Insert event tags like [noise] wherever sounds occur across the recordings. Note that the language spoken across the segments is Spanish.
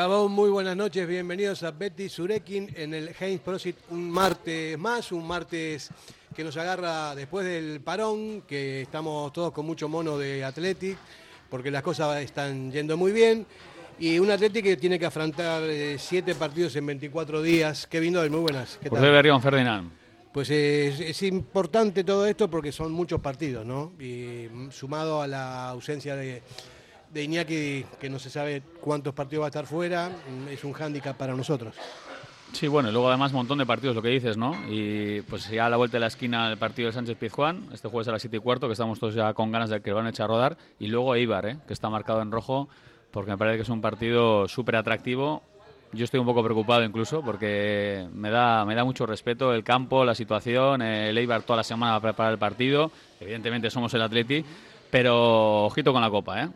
Gabón, muy buenas noches, bienvenidos a Betty Surekin en el Heinz Prosit. Un martes más, un martes que nos agarra después del parón, que estamos todos con mucho mono de Athletic, porque las cosas están yendo muy bien, y un Athletic que tiene que afrontar eh, siete partidos en 24 días. Kevin Doyle, muy buenas. ¿qué tal? Berrión, Ferdinand. Pues es, es importante todo esto porque son muchos partidos, ¿no? Y mm, sumado a la ausencia de, de Iñaki, que no se sabe cuántos partidos va a estar fuera, mm, es un hándicap para nosotros. Sí, bueno, y luego además un montón de partidos, lo que dices, ¿no? Y pues ya a la vuelta de la esquina el partido de Sánchez Pizjuán, este jueves a las 7 y cuarto, que estamos todos ya con ganas de que lo van a echar a rodar. Y luego Eibar, ¿eh? que está marcado en rojo, porque me parece que es un partido súper atractivo. Yo estoy un poco preocupado incluso, porque me da, me da mucho respeto el campo, la situación. El Eibar toda la semana va a preparar el partido. Evidentemente somos el Atleti, pero ojito con la copa, ¿eh?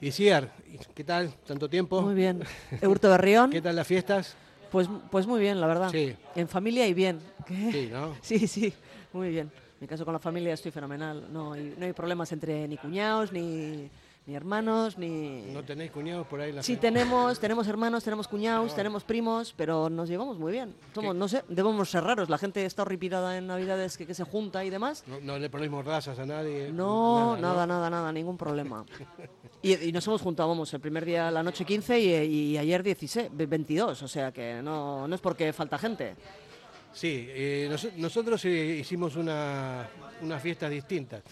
Y Ciar, ¿qué tal? ¿Tanto tiempo? Muy bien. Eurto Berrión, ¿Qué tal las fiestas? pues, pues muy bien, la verdad. Sí. En familia y bien. Sí, ¿no? [laughs] Sí, sí, muy bien. En mi caso con la familia estoy fenomenal. No hay, no hay problemas entre ni cuñados, ni, ni hermanos, ni... ¿No tenéis cuñados por ahí? la Sí fe- tenemos, tenemos hermanos, tenemos cuñados, tenemos primos, pero nos llevamos muy bien. Somos, ¿Qué? no sé, debemos ser raros. La gente está horripilada en Navidades que, que se junta y demás. No, no le ponéis razas a nadie. No, nada, nada, nada, ningún problema. Y, y nos hemos juntado, vamos, el primer día la noche 15 y, y ayer 16, 22, o sea que no, no es porque falta gente. Sí, eh, nos- nosotros eh, hicimos una, unas fiestas distintas.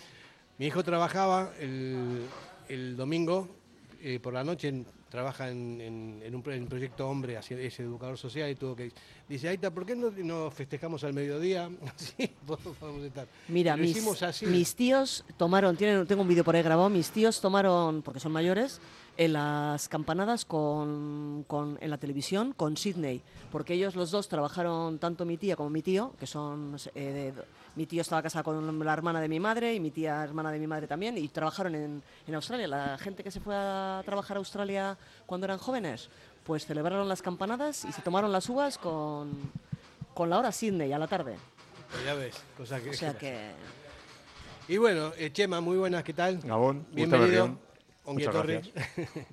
Mi hijo trabajaba el, el domingo eh, por la noche, en- trabaja en, en- en un, en proyecto Hombre, así- es educador social y tuvo que... Dice, Aita, ¿por qué no, no festejamos al mediodía? [laughs] Así podemos estar. Mira, Lo mis, hicimos así. mis tíos tomaron, tienen, tengo un vídeo por ahí grabado, mis tíos tomaron, porque son mayores, en las campanadas con, con- en la televisión con Sydney, porque ellos los dos trabajaron, tanto mi tía como mi tío, que son, eh, de- mi tío estaba casado con la hermana de mi madre y mi tía hermana de mi madre también, y trabajaron en, en Australia. La gente que se fue a trabajar a Australia cuando eran jóvenes, pues celebraron las campanadas y se tomaron las uvas con, con la hora Sydney a la tarde. Pues ya ves, cosa que... O sea que... Y bueno, eh, Chema, muy buenas, ¿qué tal? Gabón, Bienvenido. Muchas gracias. [laughs]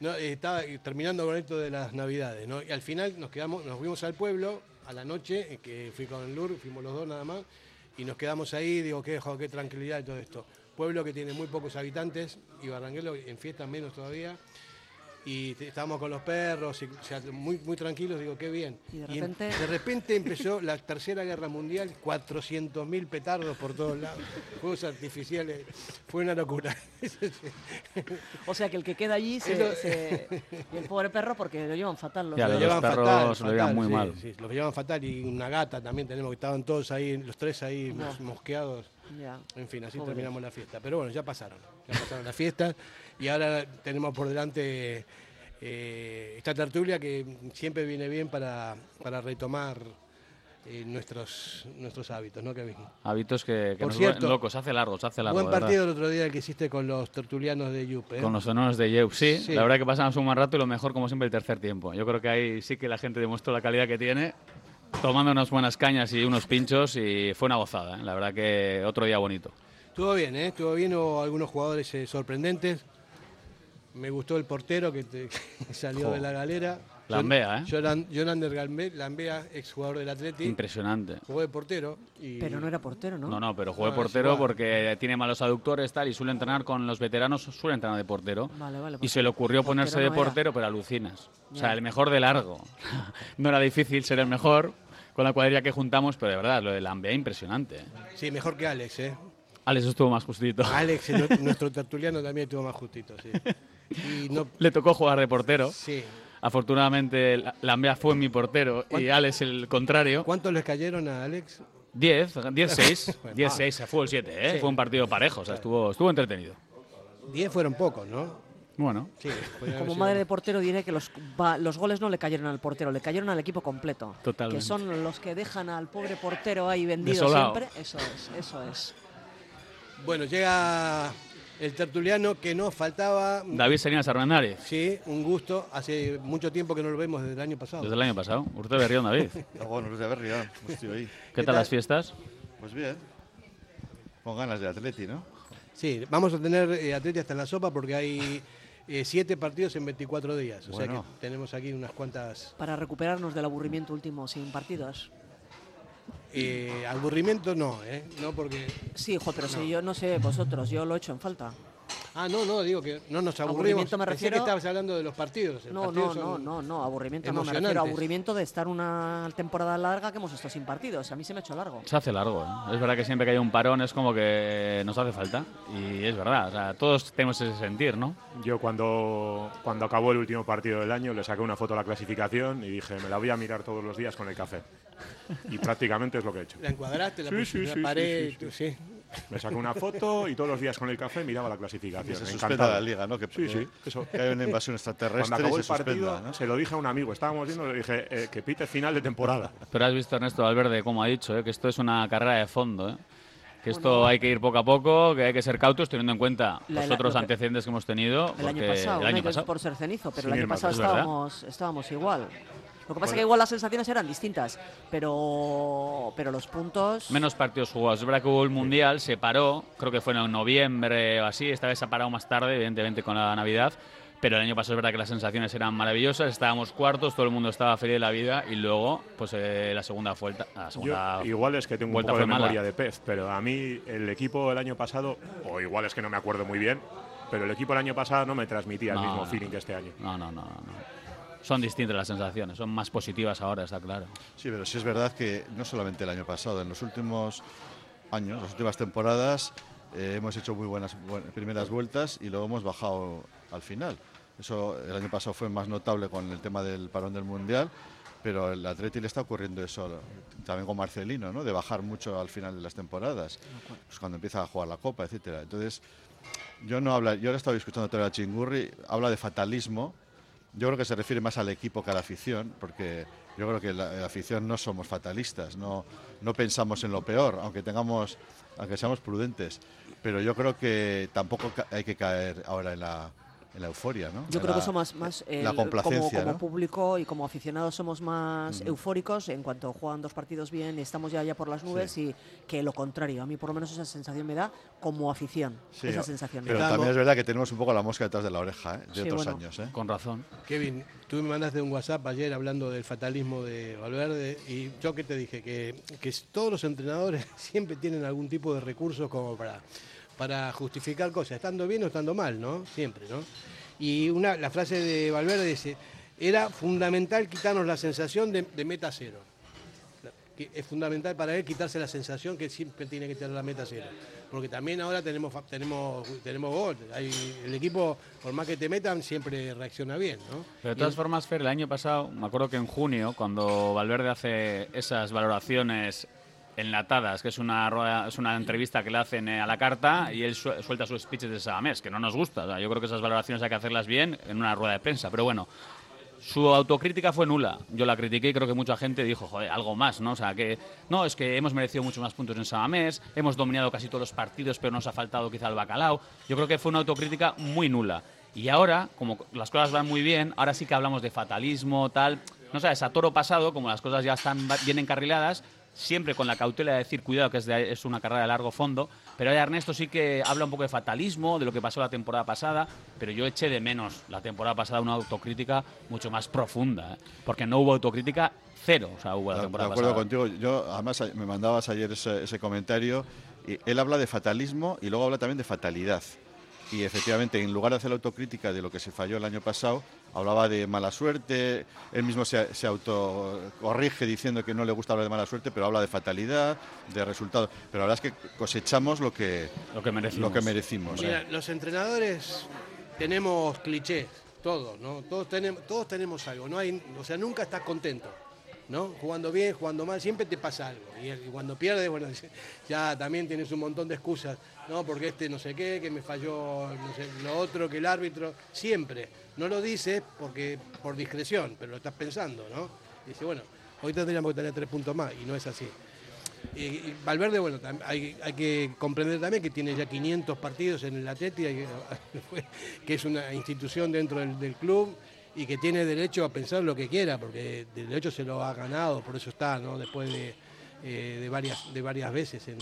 No, eh, estaba terminando con esto de las navidades, ¿no? Y al final nos quedamos, nos fuimos al pueblo a la noche, eh, que fui con el Lur, fuimos los dos nada más, y nos quedamos ahí, digo, qué, jo, qué tranquilidad y todo esto. Pueblo que tiene muy pocos habitantes, y Barranquero en fiestas menos todavía. Y estábamos con los perros, y, o sea, muy, muy tranquilos, digo, qué bien. Y de en- repente- de repente empezó la Tercera Guerra Mundial, 400.000 petardos por todos lados, fuegos artificiales, fue una locura. O sea que el que queda allí se, Eso- se- y el pobre perro porque lo llevan fatal los Ya, dos. los perros lo llevan muy sí, mal. sí, lo llevan fatal y una gata también tenemos que estaban todos ahí, los tres ahí No. mosqueados. Ya. En fin, así Pobre. terminamos la fiesta. Pero bueno, ya pasaron. Ya pasaron las fiestas y ahora tenemos por delante eh, esta tertulia que siempre viene bien para, para retomar eh, nuestros, nuestros hábitos, ¿no, Kevin? Hábitos que, que Por nos cierto, locos, hace largo, se hace largo. Buen de verdad. partido el otro día que hiciste con los tertulianos de Yupe. ¿eh? Con los honores de Yeu. Sí, Sí. la verdad que pasamos un buen rato y lo mejor, como siempre, el tercer tiempo. Yo creo que ahí sí que la gente demostró la calidad que tiene, tomando unas buenas cañas y unos pinchos, y fue una gozada. ¿eh? La verdad que otro día bonito. Estuvo bien, ¿eh? Estuvo bien, hubo algunos jugadores eh, sorprendentes. Me gustó el portero que, te- [laughs] que salió Jo. de la galera. Lambea, ¿eh? Jonan- Jonander Galme- Lambea, exjugador del Atleti. Impresionante. Jugó de portero. Y... Pero no era portero, ¿no? No, no, pero No, es portero porque tiene malos aductores tal y suele entrenar con los veteranos, suele entrenar de portero. Vale, vale. Y pues se le ocurrió ponerse de no era. portero, pero alucinas. O sea, el mejor de largo. [laughs] no era difícil ser el mejor con la cuadrilla que juntamos, pero de verdad, lo de Lambea impresionante. Sí, mejor que Alex, ¿eh? Alex estuvo más justito. Alex, el- [laughs] nuestro tertuliano, también estuvo más justito, sí. Y no, Le tocó jugar de portero. sí. Afortunadamente, La- Lambea fue mi portero y. Alex el contrario. ¿Cuántos les cayeron a Alex? 10, 10-6. [laughs] Bueno. 10-6, se fue el 7, ¿eh? Sí. Fue un partido parejo, o sea, estuvo, estuvo entretenido. Diez fueron pocos, ¿no? Bueno, Sí. Como madre de portero diré que los, va- los goles no le cayeron al portero, le cayeron al equipo completo. Totalmente. Que son los que dejan al pobre portero ahí vendido Desolado. siempre. Eso es, eso es. Bueno, llega el tertuliano que nos faltaba. David Serinas Armendáriz. Sí, un gusto. Hace mucho tiempo que no lo vemos desde el año pasado. Desde el año pasado. Urte Berrión, David. [laughs] bueno, Urte Berrión, estoy ahí. ¿Qué, tal, las fiestas? Pues bien. Con ganas de atleti, ¿no? Sí, vamos a tener eh, atleti hasta en la sopa porque hay eh, siete partidos en 24 días. O sea que tenemos aquí unas cuantas. Para recuperarnos del aburrimiento último sin partidos. Eh, aburrimiento no, ¿eh? No porque... Sí, hijo, pero si yo no sé vosotros, yo lo he hecho en falta. Ah, no, no, digo que no nos aburrimos. Aburrimiento me refiero... que estabas hablando de los partidos. no, no, no, no, no, aburrimiento no, me refiero aburrimiento de estar una temporada larga que hemos estado sin partidos. A mí se me ha hecho largo. Se hace largo, ¿eh? Es verdad que siempre que hay un parón es como que nos hace falta. Y es verdad, o sea, todos tenemos ese sentir, ¿no? Yo cuando, cuando acabó el último partido del año le saqué una foto a la clasificación y dije, me la voy a mirar todos los días con el café. Y prácticamente es lo que he hecho. La encuadraste, la, sí, sí, la pared, sí, Me saqué una foto y todos los días con el café miraba la clasificación. Se suspenda la liga, ¿no? Que, sí, sí. Eso, que hay una invasión extraterrestre. Cuando acabó y el partido, se lo dije a un amigo. Estábamos viendo, le dije eh, que pite final de temporada. Pero has visto, Ernesto Valverde, como ha dicho, eh, que esto es una carrera de fondo. Eh. Que esto hay que ir poco a poco, que hay que ser cautos teniendo en cuenta los otros antecedentes que hemos tenido. El año pasado, el año pasado. por ser cenizo, pero el año pasado estábamos, estábamos igual. Lo que pasa es que igual las sensaciones eran distintas, pero, pero los puntos... Menos partidos jugados. Es verdad que hubo el Mundial, se paró, creo que fue en noviembre o así, esta vez se ha parado más tarde, evidentemente con la Navidad, pero el año pasado es verdad que las sensaciones eran maravillosas, estábamos cuartos, todo el mundo estaba feliz de la vida y luego, pues eh, la segunda vuelta... igual es que tengo un poco de memoria de pez, pero a mí el equipo el año pasado, o igual es que no me acuerdo muy bien, pero el equipo el año pasado no me transmitía el mismo feeling que este año. No, no, no, no son distintas las sensaciones, son más positivas ahora, está claro. Sí, pero sí es verdad que no solamente el año pasado, en los últimos años, las últimas temporadas, eh, hemos hecho muy buenas, primeras vueltas y luego hemos bajado al final. Eso el año pasado fue más notable con el tema del parón del Mundial, pero el Atleti le está ocurriendo eso también con Marcelino, ¿no? de bajar mucho al final de las temporadas, pues cuando empieza a jugar la Copa, etcétera. Entonces, yo no habla, yo ahora estaba escuchando a Chingurri, habla de fatalismo, yo creo que se refiere más al equipo que a la afición, porque yo creo que la, afición no somos fatalistas, no, no pensamos en lo peor, aunque tengamos, aunque seamos prudentes. Pero yo creo que tampoco hay que caer ahora en la, en la euforia, ¿no? Yo creo que somos más, la complacencia, como, público y como aficionados somos más eufóricos en cuanto juegan dos partidos bien y estamos ya, ya por las nubes y que lo contrario. A mí por lo menos esa sensación me da como afición, esa sensación. Pero también es verdad que tenemos un poco la mosca detrás de la oreja ¿eh? de otros años. ¿eh? Con razón. Kevin, tú me mandaste un WhatsApp ayer hablando del fatalismo de Valverde y yo que te dije que, que todos los entrenadores [laughs] siempre tienen algún tipo de recursos como para para justificar cosas, estando bien o estando mal, ¿no? Siempre, ¿no? Y una, la frase de Valverde dice, era fundamental quitarnos la sensación de, meta cero. es fundamental para él quitarse la sensación que siempre tiene que tener la meta cero. Porque también ahora tenemos tenemos tenemos gol. el equipo, por más que te metan, siempre reacciona bien. ¿no? Pero de todas formas, Fer, el año pasado, me acuerdo que en junio, cuando Valverde hace esas valoraciones enlatadas, que es una, es una entrevista que le hacen eh, a la carta y él suelta sus speeches de Samés, que no nos gusta. yo creo que esas valoraciones hay que hacerlas bien en una rueda de prensa. Pero bueno, su autocrítica fue nula. Yo la critiqué y creo que mucha gente dijo, joder, algo más, ¿no? O sea, que no, es que hemos merecido muchos más puntos en Samamés, hemos dominado casi todos los partidos, pero nos ha faltado quizá el bacalao. Yo creo que fue una autocrítica muy nula. Y ahora, como las cosas van muy bien, ahora sí que hablamos de fatalismo, tal. No sabes, a toro pasado, como las cosas ya están bien encarriladas, siempre con la cautela de decir, cuidado, que es, es una carrera de largo fondo. Pero Ernesto sí que habla un poco de fatalismo, de lo que pasó la temporada pasada, pero yo eché de menos la temporada pasada una autocrítica mucho más profunda, ¿eh? porque no hubo autocrítica cero, o sea, hubo la temporada De acuerdo contigo, yo además me mandabas ayer ese, ese comentario, y él habla de fatalismo y luego habla también de fatalidad y efectivamente, en lugar de hacer la autocrítica de lo que se falló el año pasado, hablaba de mala suerte, él mismo se, se autocorrige diciendo que no le gusta hablar de mala suerte, pero habla de fatalidad, de resultados. Pero la verdad es que cosechamos lo que, lo que merecimos. Lo que merecimos Mira, los entrenadores tenemos clichés, todos, ¿no? Todos tenemos, todos tenemos algo, no hay, o sea, nunca estás contento. ¿No? Jugando bien, jugando mal, siempre te pasa algo. Y, cuando pierdes, bueno, ya también tienes un montón de excusas, ¿no? Porque este no sé qué, que me falló lo otro, que el árbitro, siempre. No lo dices porque por discreción, pero lo estás pensando, ¿no? dice, bueno, hoy tendríamos que tener tres puntos más, y no es así. Y, Valverde, bueno, hay, hay, que comprender también que tiene ya 500 partidos en el Atleti, [laughs] que es una institución dentro del, club y que tiene derecho a pensar lo que quiera, porque de derecho se lo ha ganado, por eso está, ¿no? Después de, eh, de varias, de varias veces en,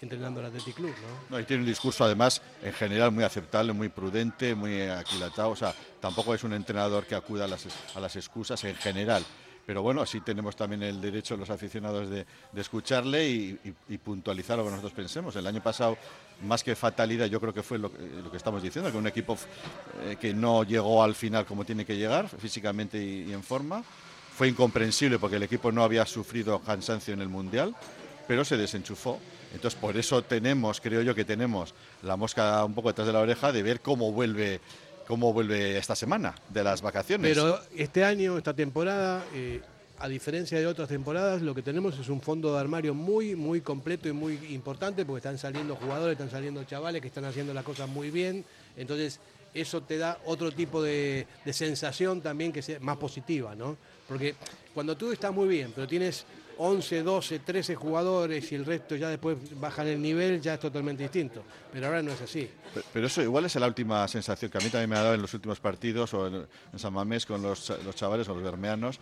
entrenando el Athletic Club. ¿no? y tiene un discurso además en general muy aceptable, muy prudente, muy aquilatado. O sea, tampoco es un entrenador que acuda a las, a las excusas en general. Pero bueno, sí tenemos también el derecho los aficionados de, escucharle y, puntualizar lo que nosotros pensemos. El año pasado, más que fatalidad, yo creo que fue lo, que estamos diciendo, que un equipo eh, que no llegó al final como tiene que llegar, físicamente y en forma. Fue incomprensible porque el equipo no había sufrido cansancio en el Mundial, pero se desenchufó entonces, por eso tenemos, creo yo que tenemos la mosca un poco detrás de la oreja de ver cómo vuelve cómo vuelve esta semana de las vacaciones. Pero este año, esta temporada, eh, a diferencia de otras temporadas, lo que tenemos es un fondo de armario muy, muy completo y muy importante, porque están saliendo jugadores, están saliendo chavales que están haciendo las cosas muy bien. Entonces, eso te da otro tipo de, de sensación también que sea más positiva, ¿no? Porque cuando tú estás muy bien, pero tienes 11, 12, 13 jugadores y el resto ya después bajan el nivel, ya es totalmente distinto. Pero ahora no es así. Pero, eso igual es la última sensación que a mí también me ha dado en los últimos partidos o en, San Mamés con los, los chavales o los bermeanos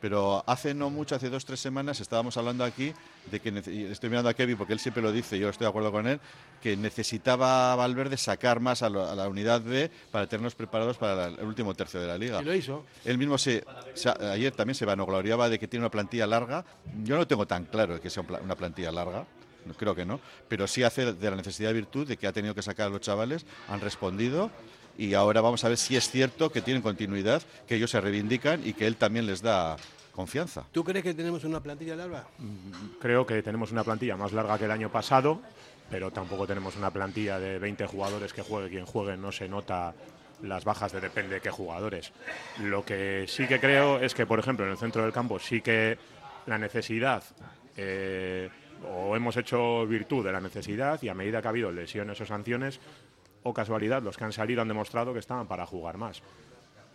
pero hace no mucho, hace dos o tres semanas, estábamos hablando aquí de que, estoy mirando a Kevin porque él siempre lo dice, yo estoy de acuerdo con él, que necesitaba Valverde sacar más a, la unidad B para tenernos preparados para el último tercio de la liga. Y lo hizo. Él mismo se, ayer también se vanagloriaba de que tiene una plantilla larga. Yo no tengo tan claro que sea una plantilla larga. Creo que no, pero sí hace de la necesidad virtud de que ha tenido que sacar a los chavales, han respondido y ahora vamos a ver si es cierto que tienen continuidad, que ellos se reivindican y que él también les da confianza. ¿Tú crees que tenemos una plantilla larga? Mm, creo que tenemos una plantilla más larga que el año pasado, pero tampoco tenemos una plantilla de 20 jugadores que juegue quien juegue, no se nota las bajas de depende de qué jugadores. Lo que sí que creo es que, por ejemplo, en el centro del campo sí que la necesidad, eh, o hemos hecho virtud de la necesidad, y a medida que ha habido lesiones o sanciones, o casualidad, los que han salido han demostrado que estaban para jugar más.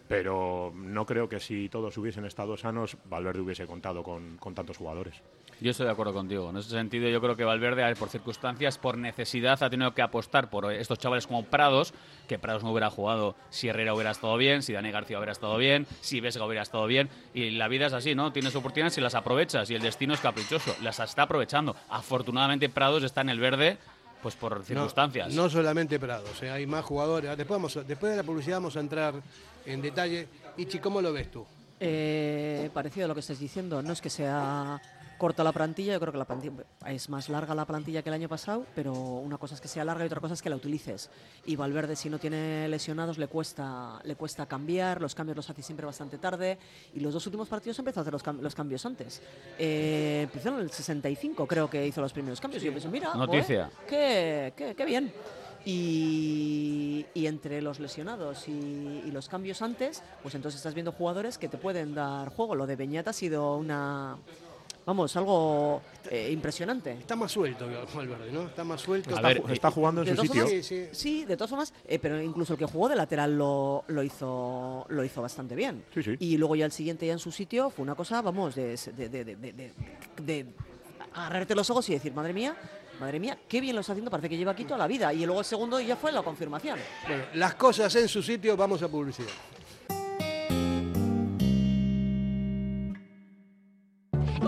Pero no creo que si todos hubiesen estado sanos, Valverde hubiese contado con, tantos jugadores. Yo estoy de acuerdo contigo. En ese sentido, yo creo que Valverde, por circunstancias, por necesidad, ha tenido que apostar por estos chavales como Prados, que Prados no hubiera jugado si Herrera hubiera estado bien, si Dani García hubiera estado bien, si Vesga hubiera estado bien. Y la vida es así, ¿no? Tienes oportunidades y las aprovechas. Y el destino es caprichoso. Las está aprovechando. Afortunadamente, Prados está en el verde pues por circunstancias. No, solamente Prados, ¿eh? hay más jugadores. Después, después de la publicidad vamos a entrar en detalle. Ichi, ¿cómo lo ves tú? Eh, parecido a lo que estás diciendo, no es que sea corta la plantilla, yo creo que la plantilla es más larga la plantilla que el año pasado, pero una cosa es que sea larga y otra cosa es que la utilices. Y Valverde si no tiene lesionados le cuesta le cuesta cambiar, los cambios los hace siempre bastante tarde y los dos últimos partidos empezó a hacer los, cambios antes. Eh, empezó en el 65 creo que hizo los primeros cambios y yo pensé, mira, Noticia. qué, qué, bien. Y, entre los lesionados y, y, los cambios antes, pues entonces estás viendo jugadores que te pueden dar juego. Lo de Beñat ha sido una, vamos, algo eh, impresionante. Está más suelto Valverde, ¿no? Está más suelto. está, jugando en su sitio. sí, de todas formas, eh, pero incluso el que jugó de lateral lo, lo, hizo, lo hizo bastante bien. Y luego ya el siguiente ya en su sitio fue una cosa, vamos, de, de, agarrarte los ojos y decir, madre mía, Madre mía, qué bien lo está haciendo, parece que lleva aquí toda la vida. Y luego el segundo ya fue la confirmación. Bueno, las cosas en su sitio, vamos a publicidad.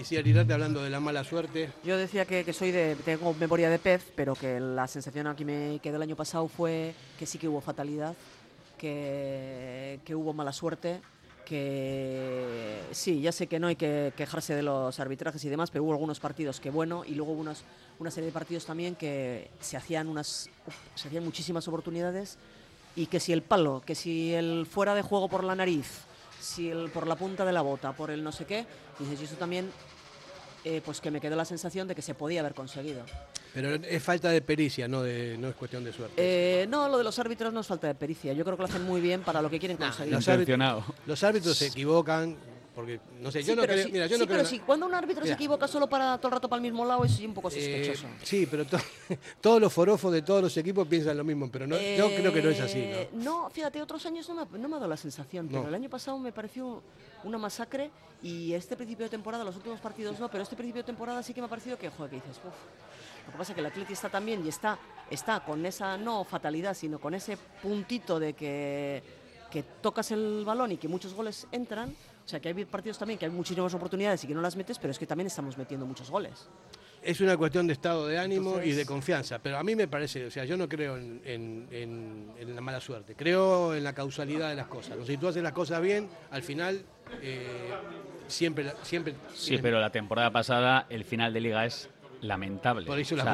Y si Arirate hablando de la mala suerte, Yo decía que, que soy de, tengo memoria de pez, pero que la sensación aquí me quedó el año pasado fue que sí que hubo fatalidad, que, que hubo mala suerte, que sí, ya sé que no hay que quejarse de los arbitrajes y demás, pero hubo algunos partidos que bueno, y luego hubo una serie de partidos también que se hacían unas, se hacían muchísimas oportunidades y que si el palo, que si el fuera de juego por la nariz, si el por la punta de la bota, por el no sé qué, dices, y eso también eh, pues que me quedó la sensación de que se podía haber conseguido. pero es falta de pericia, no, de, no es cuestión de suerte. Eh, no, lo de los árbitros no es falta de pericia. Yo creo que lo hacen muy bien para lo que quieren conseguir. los árbitros-. Los árbitros se equivocan, porque, no sé, Sí, yo no pero creo, sí- mira, yo sí, no creo pero en- si cuando un árbitro Mira. se equivoca solo para todo el rato para el mismo lado es un poco Eh, sospechoso. sí, pero to- [laughs] todos los forofos de todos los equipos piensan lo mismo, pero no, yo creo que no es así. Eh, ¿no? No, fíjate, otros años no me, ha- no me ha dado la sensación, pero el año pasado me pareció una masacre y este principio de temporada, los últimos partidos no, pero este principio de temporada sí que me ha parecido que, joder, que dices, uff. Lo que pasa es que el Atleti está también y está, está con esa, no fatalidad, sino con ese puntito de que, que tocas el balón y que muchos goles entran. O sea, que hay partidos también que hay muchísimas oportunidades y que no las metes, pero es que también estamos metiendo muchos goles. Es una cuestión de estado de ánimo y Entonces- de confianza, pero a mí me parece, o sea, yo no creo en, en- en- en la mala suerte, creo en la causalidad de las cosas. Si tú haces las cosas bien, al final eh, siempre, la- siempre Sí, pero la temporada pasada el final de liga es lamentable. Por eso por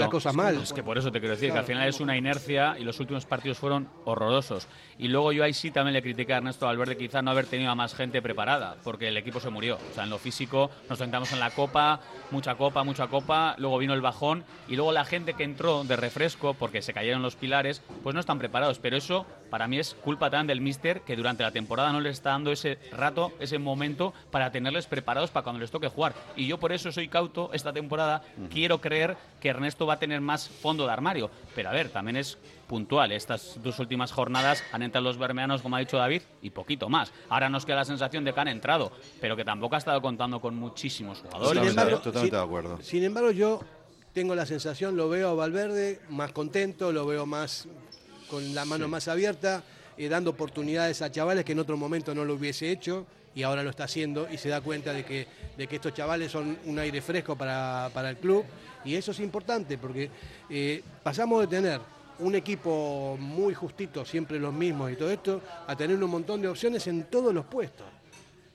las cosas es- mal. Es que por eso te quiero decir que al final es una inercia y los últimos partidos fueron horrorosos. Y luego yo ahí sí también le critiqué a Ernesto Valverde quizá no haber tenido a más gente preparada, porque el equipo se murió. O sea, en lo físico nos sentamos en la copa, mucha copa, mucha copa, luego vino el bajón y luego la gente que entró de refresco porque se cayeron los pilares, pues no están preparados. Pero eso para mí es culpa también del míster que durante la temporada no les está dando ese rato, ese momento para tenerles preparados para cuando les toque jugar. Y yo por eso soy cauto esta temporada. Quiero creer que Ernesto va a tener más fondo de armario. Pero a ver, también es puntual. Estas dos últimas jornadas han entrado los bermeanos, como ha dicho David, y poquito más. Ahora nos queda la sensación de que han entrado, pero que tampoco ha estado contando con muchísimos jugadores. Sin embargo, totalmente sin- de acuerdo. Sin embargo, yo tengo la sensación, lo veo a Valverde más contento, lo veo más con la mano más abierta, eh, dando oportunidades a chavales que en otro momento no lo hubiese hecho y ahora lo está haciendo y se da cuenta de que, de que estos chavales son un aire fresco para, para el club y eso es importante porque eh, pasamos de tener un equipo muy justito, siempre los mismos y todo esto, a tener un montón de opciones en todos los puestos.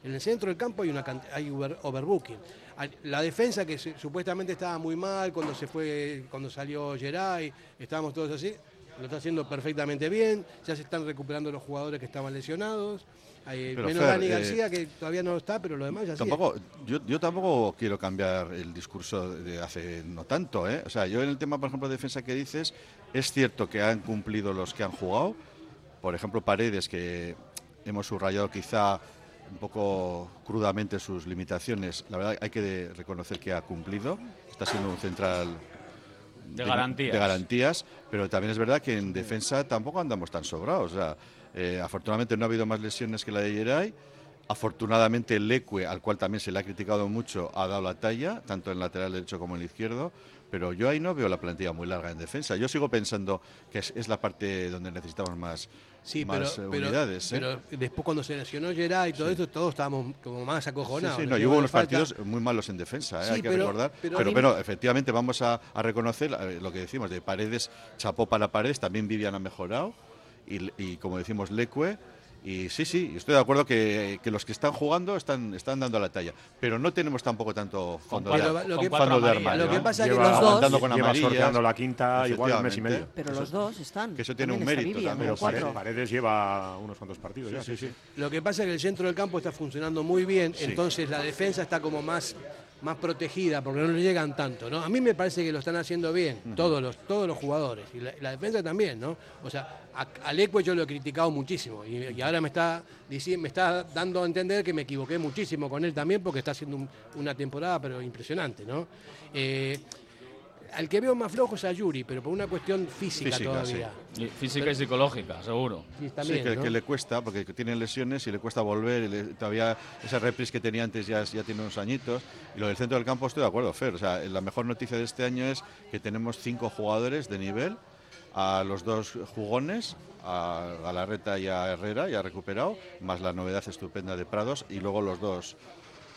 En el centro del campo hay una hay over- overbooking. La defensa que supuestamente estaba muy mal cuando se fue, cuando salió Geray, estábamos todos así, lo está haciendo perfectamente bien, ya se están recuperando los jugadores que estaban lesionados. Hay- Pero, menos Fer, Dani eh, García que todavía no está, pero lo demás ya sigue. Tampoco, yo, yo tampoco quiero cambiar el discurso de hace no tanto. ¿eh? O sea, yo en el tema, por ejemplo, de defensa que dices, es cierto que han cumplido los que han jugado. Por ejemplo, Paredes, que hemos subrayado quizá un poco crudamente sus limitaciones. La verdad hay que de- reconocer que ha cumplido. Está siendo un central De garantías. de garantías, pero también es verdad que en defensa tampoco andamos tan sobrados. O sea, eh, afortunadamente no ha habido más lesiones que la de Geray. Afortunadamente el Leque, al cual también se le ha criticado mucho, ha dado la talla, tanto en el lateral derecho como en el izquierdo. Pero yo ahí no veo la plantilla muy larga en defensa. Yo sigo pensando que es, es la parte donde necesitamos más, Sí, más pero, pero- unidades. ¿eh? pero después cuando se lesionó Geray y todo esto, todos estábamos como más Sí, acojonados. sí, Le no, y hubo unos partidos muy malos en defensa, ¿eh? Sí, hay que pero- recordar. pero pero, efectivamente vamos a, a reconocer eh, lo que decimos de Paredes, chapó para Paredes, también Vivian ha mejorado, y, y como decimos, Leque. Y sí, sí, estoy de acuerdo que, que los que están jugando están, están dando la talla, pero no tenemos tampoco tanto fondo de, lo que- cuatro fondo de armario. Lo que pasa es que Lleva los dos... con lleva sorteando la quinta igual un mes y medio. Pero los dos están. que eso tiene un mérito Vivian, también. Pero. Paredes, Paredes lleva unos cuantos partidos ya, sí, sí. Lo que pasa es que el centro del campo está funcionando muy bien, Sí. entonces la defensa está como más, más protegida porque no le llegan tanto, ¿no? A mí me parece que lo están haciendo bien, todos los, todos los jugadores, y la, la defensa también, ¿no? O sea, a, al Ecue yo lo he criticado muchísimo y, y ahora me está, me está dando a entender que me equivoqué muchísimo con él también porque está haciendo un- una temporada pero impresionante, ¿no? Eh, al que veo más flojo es a Yuri, pero por una cuestión física, Física, todavía. Y física y psicológica, seguro. Sí, Sí, también, que, ¿no? que le cuesta, porque tiene lesiones y le cuesta volver. y le- todavía esa reprise que tenía antes ya, ya tiene unos añitos. Y lo del centro del campo estoy de acuerdo, Fer. O sea, la mejor noticia de este año es que tenemos cinco jugadores de nivel. A los dos jugones, a Galarreta y a Herrera, ya recuperado, más la novedad estupenda de Prados, y luego los dos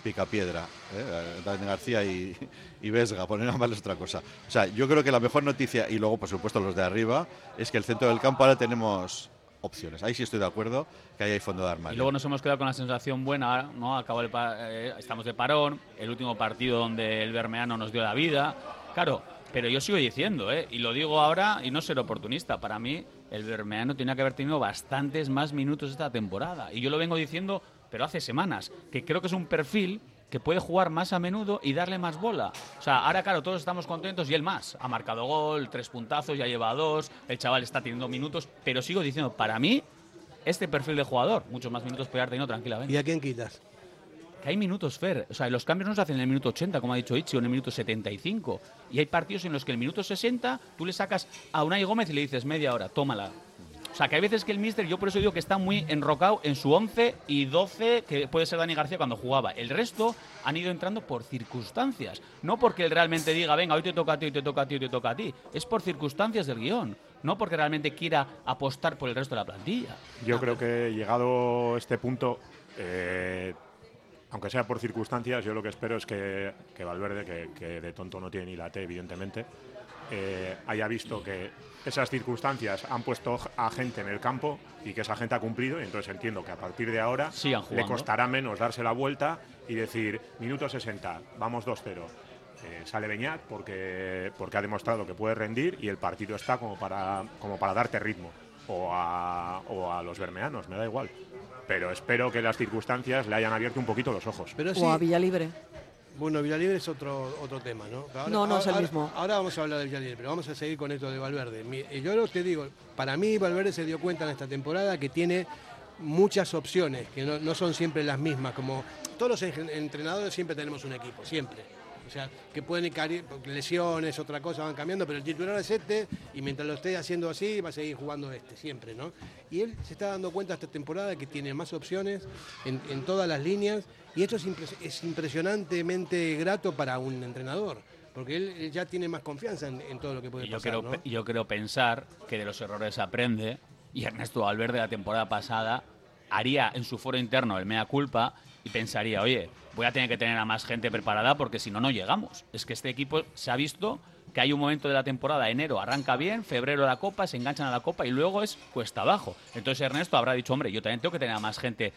picapiedra, ¿eh? Dani García y, y Vesga, poner a mal otra cosa. O sea, yo creo que la mejor noticia, y luego por supuesto los de arriba, es que el centro del campo ahora tenemos opciones. Ahí sí estoy de acuerdo que ahí hay fondo de armario. Y luego nos hemos quedado con la sensación buena, ¿no? Acabó el eh, estamos de parón, el último partido donde el Bermeano nos dio la vida. Claro, pero yo sigo diciendo, ¿eh? y lo digo ahora y no ser oportunista, para mí el Bermeano tenía que haber tenido bastantes más minutos esta temporada. Y yo lo vengo diciendo, pero hace semanas, que creo que es un perfil que puede jugar más a menudo y darle más bola. O sea, ahora claro, todos estamos contentos y él más. Ha marcado gol, tres puntazos, ya lleva dos, el chaval está teniendo minutos, pero sigo diciendo, para mí, este perfil de jugador, muchos más minutos puede haber tenido tranquilamente. ¿Y a quién quitas? Que hay minutos, Fer. O sea, los cambios no se hacen en el minuto 80, como ha dicho Ichi, o en el minuto 75. Y hay partidos en los que en el minuto 60 tú le sacas a Unai Gómez y le dices media hora, tómala. O sea, que hay veces que el míster, yo por eso digo que está muy enrocado en su 11 y 12, que puede ser Dani García cuando jugaba. El resto han ido entrando por circunstancias. No porque él realmente diga, venga, hoy te toca a ti, hoy te toca a ti, hoy te toca a ti. Es por circunstancias del guion. No porque realmente quiera apostar por el resto de la plantilla. Yo creo que llegado este punto, eh, aunque sea por circunstancias, yo lo que espero es que, que Valverde, que, que de tonto no tiene ni la T, evidentemente, eh, haya visto que esas circunstancias han puesto a gente en el campo y que esa gente ha cumplido. Y entonces entiendo que a partir de ahora le costará menos darse la vuelta y decir, minuto 60, vamos 2-0. Eh, sale Beñat porque, porque ha demostrado que puede rendir y el partido está como para, como para darte ritmo. O a, o a los bermeanos, me da igual. Pero espero que las circunstancias le hayan abierto un poquito los ojos. Pero sí, O a Villalibre. bueno, Villalibre es otro, otro tema, ¿no? Ahora- No, no es el ahora- mismo. Ahora vamos a hablar de Villalibre, pero vamos a seguir con esto de Valverde. Y Yo lo te digo, para mí Valverde se dio cuenta en esta temporada que tiene muchas opciones, que no, no son siempre las mismas, como todos los en- entrenadores siempre tenemos un equipo, siempre. O sea, que pueden lesiones, otra cosa, van cambiando, pero el titular es este y mientras lo esté haciendo así va a seguir jugando este, siempre, ¿no? Y él se está dando cuenta esta temporada que tiene más opciones en, en todas las líneas y esto es, impres- es impresionantemente grato para un entrenador, porque él, ya tiene más confianza en, en todo lo que puede yo, pasar, creo, ¿no? yo creo pensar que de los errores aprende y Ernesto Valverde la temporada pasada haría en su foro interno el mea culpa y pensaría, oye, voy a tener que tener a más gente preparada porque si no, no llegamos. Es que este equipo se ha visto que hay un momento de la temporada, enero arranca bien, febrero la copa, se enganchan a la copa y luego es cuesta abajo. Entonces Ernesto habrá dicho, hombre, yo también tengo que tener a más gente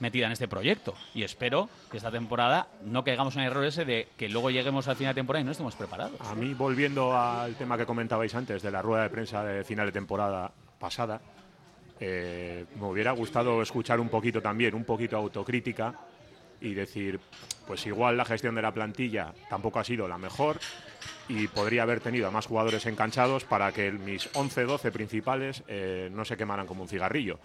metida en este proyecto y espero que esta temporada no caigamos en el error ese de que luego lleguemos al final de temporada y no estemos preparados. A mí, volviendo al tema que comentabais antes de la rueda de prensa de final de temporada pasada, eh, me hubiera gustado escuchar un poquito también, un poquito autocrítica y decir, pues igual la gestión de la plantilla tampoco ha sido la mejor y podría haber tenido a más jugadores enganchados para que mis 11-12 principales eh, no se quemaran como un cigarrillo.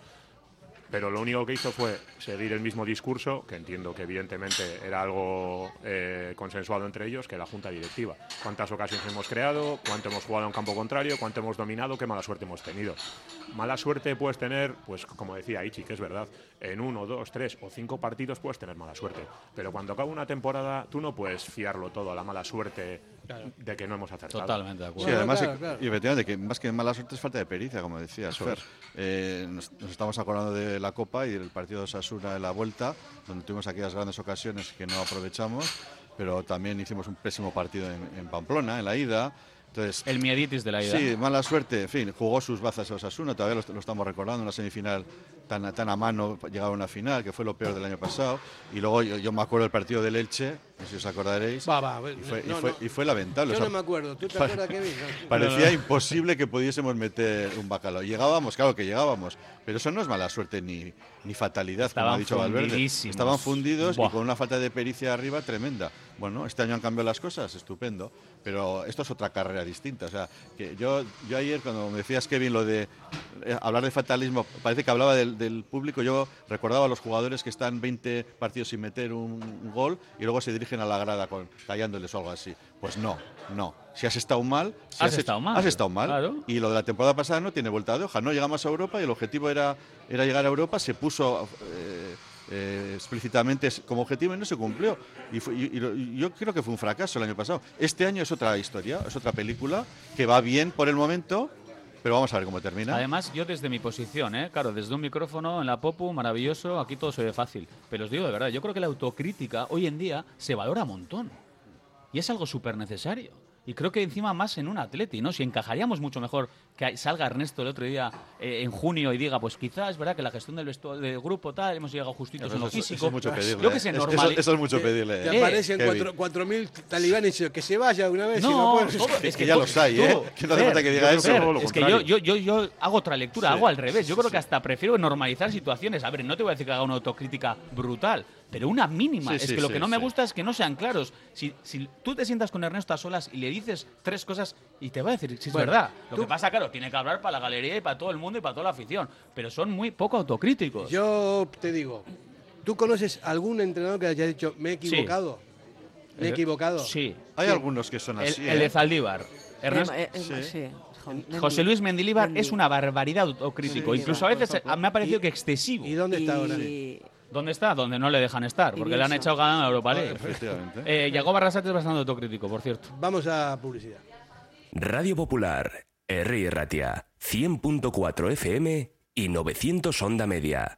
Pero lo único que hizo fue seguir el mismo discurso, que entiendo que evidentemente era algo eh, consensuado entre ellos, que la junta directiva. ¿Cuántas ocasiones hemos creado? ¿Cuánto hemos jugado en campo contrario? ¿Cuánto hemos dominado? ¿Qué mala suerte hemos tenido? Mala suerte puedes tener, pues como decía Ichi, que es verdad, en uno, dos, tres o cinco partidos puedes tener mala suerte. Pero cuando acaba una temporada, tú no puedes fiarlo todo a la mala suerte de que no hemos acertado. Totalmente de acuerdo. Sí, además, claro, y- claro. y efectivamente, que más que mala suerte es falta de pericia, como decías, Fer. Eh, nos, nos estamos acordando de la Copa y del partido de Osasuna de la Vuelta, donde tuvimos aquellas grandes ocasiones que no aprovechamos, pero también hicimos un pésimo partido en, en Pamplona, en la ida. Entonces, El mieditis de la ida. Sí, mala suerte. En fin, jugó sus bazas a Osasuna, todavía lo, lo estamos recordando, una semifinal tan, a- tan a mano, llegar a una final, que fue lo peor del año pasado. Y luego yo, yo me acuerdo del partido del Elche, no sé si os acordaréis. Va, va, y, fue, y fue- no. y fue lamentable. Yo o sea, no me acuerdo, ¿tú te acuerdas, Kevin? No. [laughs] Parecía imposible que pudiésemos meter un bacalao. Llegábamos, claro que llegábamos, pero eso no es mala suerte ni, ni fatalidad, como ha dicho Valverde. Estaban fundidos Buah. y con una falta de pericia arriba tremenda. Bueno, este año han cambiado las cosas, estupendo, pero esto es otra carrera distinta. O sea, que yo, yo ayer, cuando me decías, Kevin, lo de hablar de fatalismo, parece que hablaba del, del público, yo recordaba a los jugadores que están 20 partidos sin meter un, un gol y luego se dirigen a la grada con, callándoles o algo así. Pues no, no. Si has estado mal, si Has estado mal, Has estado mal. claro. Y lo de la temporada pasada no tiene vuelta de hoja. No llegamos a Europa y el objetivo era, era llegar a Europa. Se puso eh, eh, explícitamente como objetivo y no se cumplió. Y, fue- y- y lo- y yo creo que fue un fracaso el año pasado. Este año es otra historia, es otra película que va bien por el momento, pero vamos a ver cómo termina. Además, yo desde mi posición, ¿eh? claro, desde un micrófono en la Popu, maravilloso, aquí todo se ve fácil. Pero os digo de verdad, yo creo que la autocrítica hoy en día se valora un montón. Y es algo súper necesario. Y creo que encima más en un atleti, ¿no? Si encajaríamos mucho mejor que salga Ernesto el otro día eh, en junio y diga, pues quizás es verdad que la gestión del, del grupo tal, hemos llegado justitos Eso- en lo eso- eso físico. es mucho pedirle. Yo que ¿eh? sé, Es- normal. eso, eso es mucho pedirle. Te ¿eh? aparecen Kevin. cuatro- 4.000 talibanes que se vaya de una vez. y No, puede. todo- Es que ya los hay, ¿eh? Que no hace falta que diga eso. lo es que yo, yo, yo, yo hago otra lectura, Sí. hago al revés. Yo creo que hasta prefiero normalizar situaciones. A ver, no te voy a decir que haga una autocrítica brutal, pero una mínima. Sí, es sí, que lo sí, que no me gusta es que no sean claros. Si, si tú te sientas con Ernesto a solas y le dices tres cosas y te va a decir si es verdad. Lo tú- que pasa, claro, tiene que hablar para la galería y para todo el mundo y para toda la afición. Pero son muy poco autocríticos. Yo te digo, ¿tú conoces algún entrenador que haya dicho, me he Sí. equivocado? ¿Me he Eh, equivocado? Sí. Hay algunos que son El, así. el ¿eh? de Zaldívar. Ernesto- Eh, eh, sí. sí. Jo- José Luis Mendilíbar Mendi- es una barbaridad autocrítico. Sí, Incluso a veces me ha parecido ¿Y- que excesivo. ¿Y dónde está ahora? Y- ¿Dónde está? Donde no le dejan estar, porque le han echado ganando la Europa League. Efectivamente. [laughs] Eh, Yago Barrasate es bastante autocrítico, por cierto. Vamos a publicidad. Radio Popular, R. Ratia, 100.4 FM y 900 Onda Media.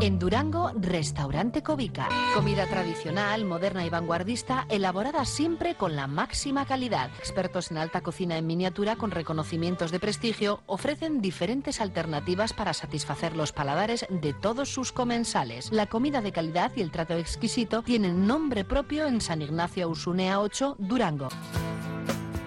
En Durango, Restaurante Covica. Comida tradicional, moderna y vanguardista, elaborada siempre con la máxima calidad. Expertos en alta cocina en miniatura con reconocimientos de prestigio ofrecen diferentes alternativas para satisfacer los paladares de todos sus comensales. La comida de calidad y el trato exquisito tienen nombre propio en San Ignacio Usunea 8, Durango.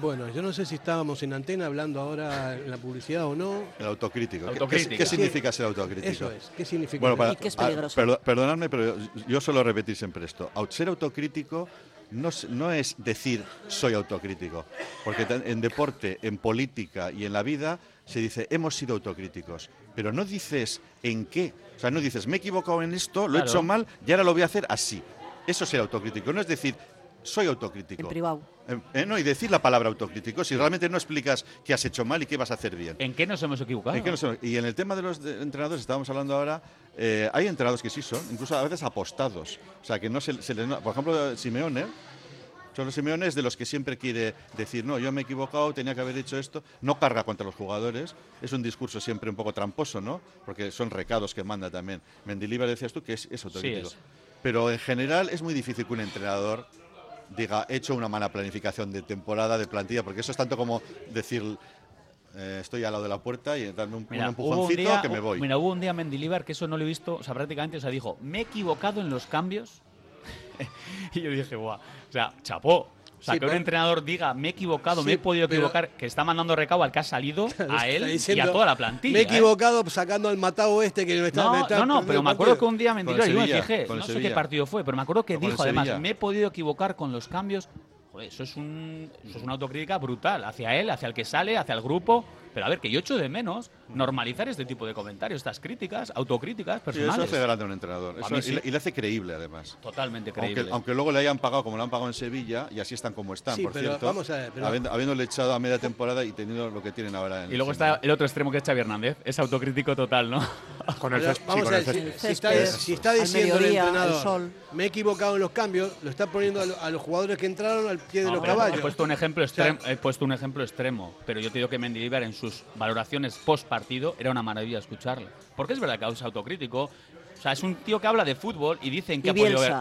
Bueno, yo no sé si estábamos en antena hablando ahora en la publicidad o no. El autocrítico. ¿Qué- Autocrítica. ¿Qué, qué significa ser autocrítico? Eso es. ¿Qué significa? Bueno, para, Y que es peligroso. perdo- perdonadme, pero yo suelo repetir siempre esto. Ser autocrítico no, es- no es decir soy autocrítico, porque en deporte, en política y en la vida se dice hemos sido autocríticos, pero no dices en qué. O sea, no dices me he equivocado en esto, lo he hecho mal y ahora lo voy a hacer así. Eso es ser autocrítico, no es decir soy autocrítico. En privado. Eh, eh, no, y decir la palabra autocrítico si realmente no explicas qué has hecho mal y qué vas a hacer bien. ¿En qué nos hemos equivocado? ¿En qué no se- y en el tema de los de- entrenadores, estábamos hablando ahora, eh, hay entrenadores que sí son, incluso a veces apostados. O sea, que no se, se les Por ejemplo, Simeone. Solo Simeone es de los que siempre quiere decir, no, yo me he equivocado, tenía que haber hecho esto. No carga contra los jugadores. Es un discurso siempre un poco tramposo, ¿no? Porque son recados que manda también. Mendilibar decías tú que es, es autocrítico. es. Pero en general es muy difícil que un entrenador diga, he hecho una mala planificación de temporada, de plantilla, porque eso es tanto como decir, eh, estoy al lado de la puerta y darme un, Mira, un hubo un empujoncito día, que me voy. Mira, hubo un día Mendilibar que eso no lo he visto, o sea, prácticamente, o sea, dijo, me he equivocado en los cambios. [laughs] y yo dije, guau, o sea, chapó. O sea, Sí, que un entrenador diga, me he equivocado, Sí, me he podido pero- equivocar, que está mandando recado al que ha salido, [laughs] a él y a toda la plantilla. Me he ¿eh? equivocado sacando al matado este que me está. No, me está no, no, pero me acuerdo que un día Mendilibar, yo me fijé, no sé qué partido fue, pero me acuerdo que dijo además, me he podido equivocar con los cambios. Joder, eso es, un, eso es una autocrítica brutal hacia él, hacia el que sale, hacia el grupo. Pero a ver, que yo echo de menos normalizar este tipo de comentarios, estas críticas, autocríticas Sí, eso personales. hace grande a un entrenador. A Eso- mí y, sí. le, y le hace creíble, además. Totalmente Aunque, creíble. aunque luego le hayan pagado como lo han pagado en Sevilla y así están como están, Sí, por pero cierto. vamos a ver, pero- habiendo- habiéndole echado a media temporada y teniendo lo que tienen ahora. En y luego en- está el otro extremo que es Xavi Hernández, es autocrítico total, ¿no? [laughs] Con el césped- sí, vamos con a el ver, si, césped. si está, si diciendo el entrenador, al sol. me he equivocado en los cambios, lo está poniendo a, lo- a los jugadores que entraron al pie de No, los caballos. He puesto un ejemplo sea, extremo, he puesto un ejemplo extremo, pero yo te digo que Mendilibar en sus valoraciones post partido, era una maravilla escucharle. Porque es verdad que es autocrítico. O sea, es un tío que habla de fútbol y dicen que Y ha podido ver.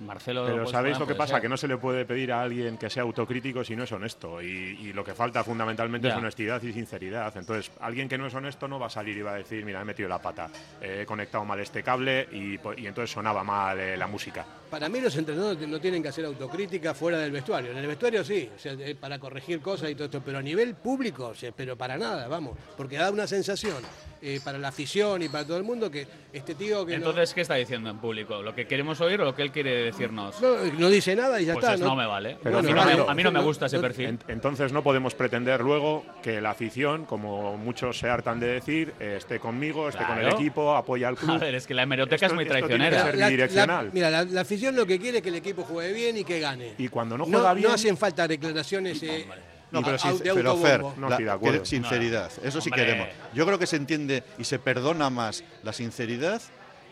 Marcelo. Pero pues, ¿sabéis lo que pasa? ser. Que no se le puede pedir a alguien que sea autocrítico si no es honesto. Y, y lo que falta fundamentalmente Ya. es honestidad y sinceridad. Entonces, alguien que no es honesto no va a salir y va a decir, mira, he metido la pata, he conectado mal este cable y, y entonces sonaba mal eh, la música. Para mí los entrenadores no tienen que hacer autocrítica fuera del vestuario. En el vestuario sí, o sea, eh, para corregir cosas y todo esto, pero a nivel público, o sea, pero para nada, vamos, porque da una sensación eh, para la afición y para todo el mundo que este tío que no- Entonces, ¿qué está diciendo en público? ¿Lo que queremos oír o lo que él quiere decirnos? no, no dice nada y ya Pues está. es- no me vale. Pero a, mí no me, a mí no me no- gusta ese no- perfil. En- entonces no podemos pretender luego que la afición, como muchos se hartan de decir, eh, esté conmigo, esté con el Claro. equipo, apoya al club. A ver, es que la hemeroteca Esto- es muy esto tiene que traicionera. ser La- la- mira, la, la afición lo que quiere es que el equipo juegue bien y que gane. Y cuando no no, juega bien, no hacen falta declaraciones eh, No, pero, sin- de pero. Fer, No la- estoy de acuerdo. quere- sinceridad, eso sí Hombre. queremos. Yo creo que se entiende y se perdona más la sinceridad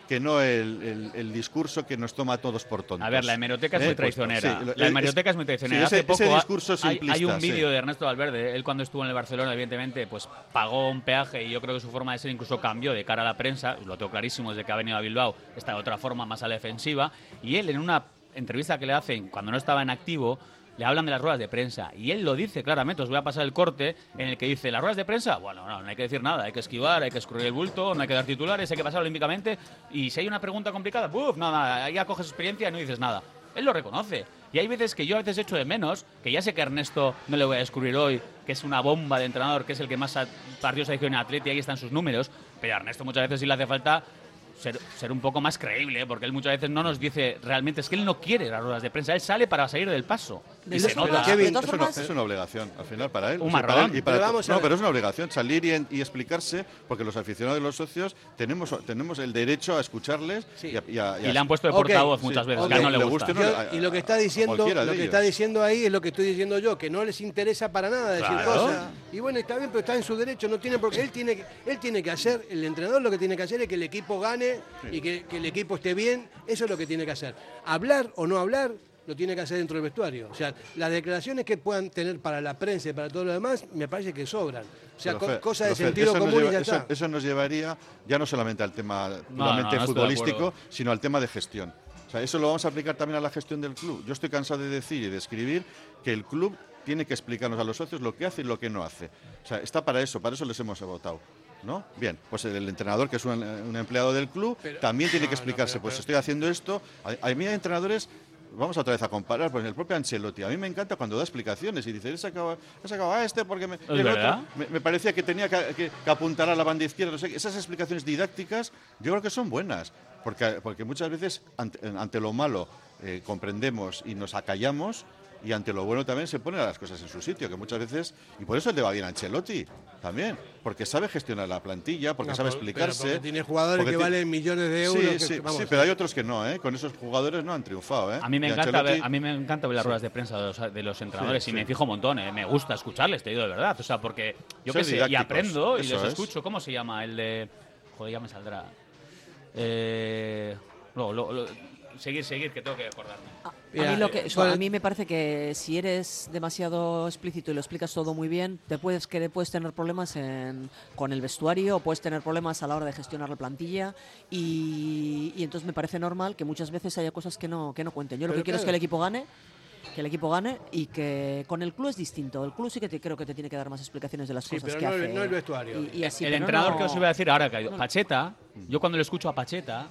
que no el, el- el discurso que nos toma a todos por tontos. A ver, la hemeroteca es ¿Eh? muy Pues, traicionera. sí, la es- hemeroteca es, muy traicionera. sí, ese- Hace poco ese ha- discurso hay, hay un sí. vídeo de Ernesto Valverde. Él cuando estuvo en el Barcelona, evidentemente, pues pagó un peaje y yo creo que su forma de ser incluso cambió de cara a la prensa. Lo tengo clarísimo desde que ha venido a Bilbao. Está de otra forma más a la defensiva. Y él en una entrevista que le hacen cuando no estaba en activo le hablan de las ruedas de prensa y él lo dice claramente, os voy a pasar el corte en el que dice, las ruedas de prensa, bueno, no, no hay que decir nada, hay que esquivar, hay que escurrir el bulto, no hay que dar titulares, hay que pasar olímpicamente y si hay una pregunta complicada, ¡buf! Nada, ahí ya coges experiencia y no dices nada. Él lo reconoce. Y hay veces que yo a veces echo de menos, que ya sé que Ernesto no le voy a descubrir hoy, que es una bomba de entrenador, que es el que más partidos ha hecho en Atleti, ahí están sus números, pero a Ernesto muchas veces sí le hace falta ser, ser un poco más creíble, ¿eh? porque él muchas veces no nos dice realmente, es que él no quiere las ruedas de prensa, él sale para salir del paso. De Y todas se formas, nota. Kevin, Es una, es una obligación, al final, para él. Un O sea, para él y para Pero no, pero es una obligación salir y, en- y explicarse, porque los aficionados y los socios tenemos, tenemos el derecho a escucharles Sí. y, a, y a- y le han puesto de portavoz sí, muchas veces, ok, que a él no le, le gusta. guste o no, Yo- a- y lo que está diciendo lo que ellos. está diciendo ahí es lo que estoy diciendo yo que no les interesa para nada decir Claro. cosas y bueno está bien pero está en su derecho no tiene porque él tiene que él tiene que hacer el entrenador lo que tiene que hacer es que el equipo gane y que, que el equipo esté bien eso es lo que tiene que hacer hablar o no hablar lo tiene que hacer dentro del vestuario o sea las declaraciones que puedan tener para la prensa y para todo lo demás me parece que sobran o sea Pero, co- Fer, cosas de Fer, sentido común y ya eso, está eso nos llevaría ya no solamente al tema no, puramente no futbolístico, sino al tema de gestión. O sea, eso lo vamos a aplicar también a la gestión del club. Yo estoy cansado de decir y de escribir que el club tiene que explicarnos a los socios lo que hace y lo que no hace. O sea, está para eso, para eso les hemos votado. ¿No? Bien, pues el entrenador, que es un, un empleado del club, Pero- también tiene que no, no, explicarse, pero- pues pero- estoy haciendo esto. A, a mí hay entrenadores, vamos otra vez a comparar, pues el propio Ancelotti, a mí me encanta cuando da explicaciones y dice, he sacado, he sacado a este porque me, el otro me, me parecía que tenía que, que- que apuntar a la banda izquierda. No sé, esas explicaciones didácticas yo creo que son buenas, porque, porque muchas veces ante, ante lo malo eh, comprendemos y nos acallamos y ante lo bueno también se ponen las cosas en su sitio, que muchas veces, y por eso le va bien a Ancelotti también, porque sabe gestionar la plantilla, porque No, sabe explicarse. porque tiene jugadores porque que valen millones de euros Sí, que- sí, vamos, sí, pero hay otros que no, ¿eh? Con esos jugadores no han triunfado, ¿eh? A mí me Y encanta ver, a mí me encanta ver las ruedas de prensa de los, de los entrenadores Sí, y sí. me fijo un montón, ¿eh? me gusta escucharles, te digo de verdad, o sea, porque yo qué sé, y aprendo y les es. escucho. ¿Cómo se llama el de? Joder, ya me saldrá. Eh, luego- seguir, seguir, que tengo que acordarme. A, a Mira, mí lo que, eso, a con- mí me parece que si eres demasiado explícito y lo explicas todo muy bien, te puedes que puedes tener problemas en- con el vestuario, o puedes tener problemas a la hora de gestionar la plantilla y, y entonces me parece normal que muchas veces haya cosas que no que no cuenten. Yo lo Pero que quiero es que claro. el equipo gane, que el equipo gane y que con el club es distinto. El club sí que te, creo que te tiene que dar más explicaciones de las Sí, cosas pero que no hace. no el vestuario. Y, y así, el entrenador no- que os iba a decir ahora, que Pacheta, yo cuando le escucho a Pacheta,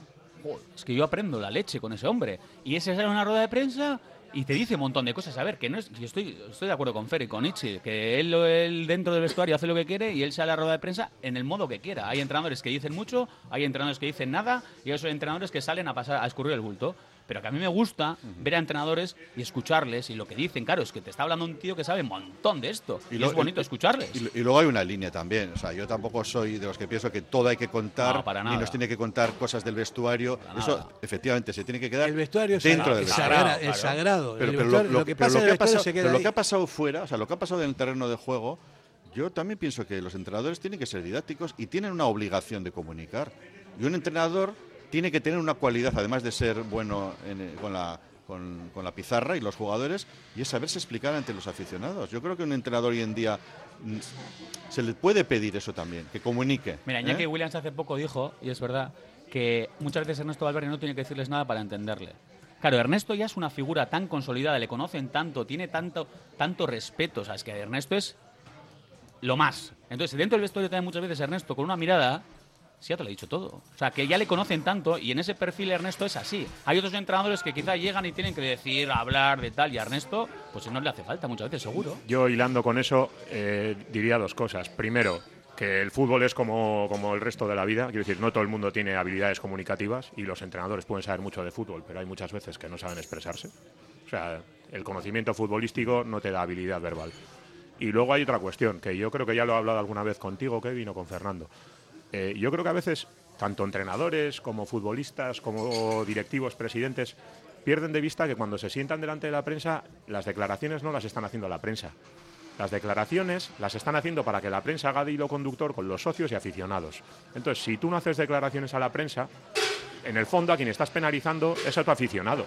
es que yo aprendo la leche con ese hombre. Y ese sale una rueda de prensa y te dice un montón de cosas. A ver, que no es, estoy, estoy de acuerdo con Fer y con Ichi, que él, él dentro del vestuario hace lo que quiere y él sale a la rueda de prensa en el modo que quiera. Hay entrenadores que dicen mucho, hay entrenadores que dicen nada y hay esos entrenadores que salen a pasar a escurrir el bulto. Pero que a mí me gusta ver a entrenadores y escucharles y lo que dicen. Claro, es que te está hablando un tío que sabe un montón de esto. Y, lo- es bonito escucharles. Y, y luego hay una línea también. O sea, yo tampoco soy de los que pienso que todo hay que contar, No, nada. nos tiene que contar cosas del vestuario. Para Eso, nada. efectivamente, se tiene que quedar el vestuario es dentro sagrado, del es vestuario. sagrado, Claro, es sagrado. Pero, pero lo, lo que pero pasa lo en que ha pasado, pero lo que ha pasado fuera, o sea, lo que ha pasado en el terreno de juego, yo también pienso que los entrenadores tienen que ser didácticos y tienen una obligación de comunicar. Y un entrenador tiene que tener una cualidad, además de ser bueno en- eh, con la con, con la pizarra y los jugadores, y es saberse explicar ante los aficionados. Yo creo que un entrenador hoy en día mm, se le puede pedir eso también, que comunique. Mira, Iñaki ¿eh? Williams hace poco dijo, y es verdad, que muchas veces Ernesto Valverde no tiene que decirles nada para entenderle. Claro, Ernesto ya es una figura tan consolidada, le conocen tanto, tiene tanto, tanto respeto. O sea, es que Ernesto es lo más. Entonces, dentro del vestuario también muchas veces Ernesto, con una mirada, sí ya te lo he dicho todo. O sea, que ya le conocen tanto y en ese perfil Ernesto es así. Hay otros entrenadores que quizá llegan y tienen que decir, hablar de tal, y a Ernesto, pues no le hace falta muchas veces, seguro. Yo hilando con eso eh, diría dos cosas. Primero, que el fútbol es como, como el resto de la vida. Quiero decir, no todo el mundo tiene habilidades comunicativas y los entrenadores pueden saber mucho de fútbol, pero hay muchas veces que no saben expresarse. O sea, el conocimiento futbolístico no te da habilidad verbal. Y luego hay otra cuestión, que yo creo que ya lo he hablado alguna vez contigo, Kevin, o con Fernando. Eh, yo creo que a veces, tanto entrenadores como futbolistas, como directivos, presidentes, pierden de vista que cuando se sientan delante de la prensa, las declaraciones no las están haciendo la prensa. Las declaraciones las están haciendo para que la prensa haga de hilo conductor con los socios y aficionados. Entonces, si tú no haces declaraciones a la prensa, en el fondo a quien estás penalizando es a tu aficionado,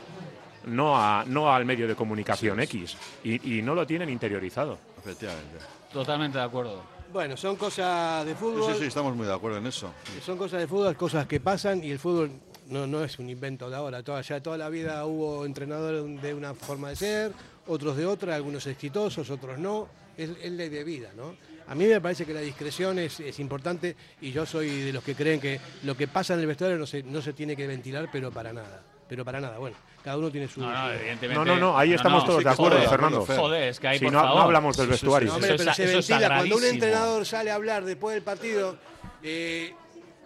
no, a, no al medio de comunicación X. Y, y no lo tienen interiorizado. Efectivamente. Totalmente de acuerdo. Bueno, son cosas de fútbol. sí, sí, estamos muy de acuerdo en eso. Son cosas de fútbol, cosas que pasan y el fútbol no, no es un invento de ahora. Toda, ya toda la vida hubo entrenadores de una forma de ser, otros de otra, algunos exitosos, otros no. Es, es ley de vida, ¿no? A mí me parece que la discreción es, es importante y yo soy de los que creen que lo que pasa en el vestuario no se, no se tiene que ventilar, pero para nada. Pero para nada. Bueno, cada uno tiene su... No, no, evidentemente. No, no, no, ahí No, estamos no, todos sí de acuerdo, Fernando. Joder, es que ahí, Si por no, favor. no hablamos del Sí, sí, sí. vestuario. No, hombre, pero se ventila. Cuando un entrenador sale a hablar después del partido, eh,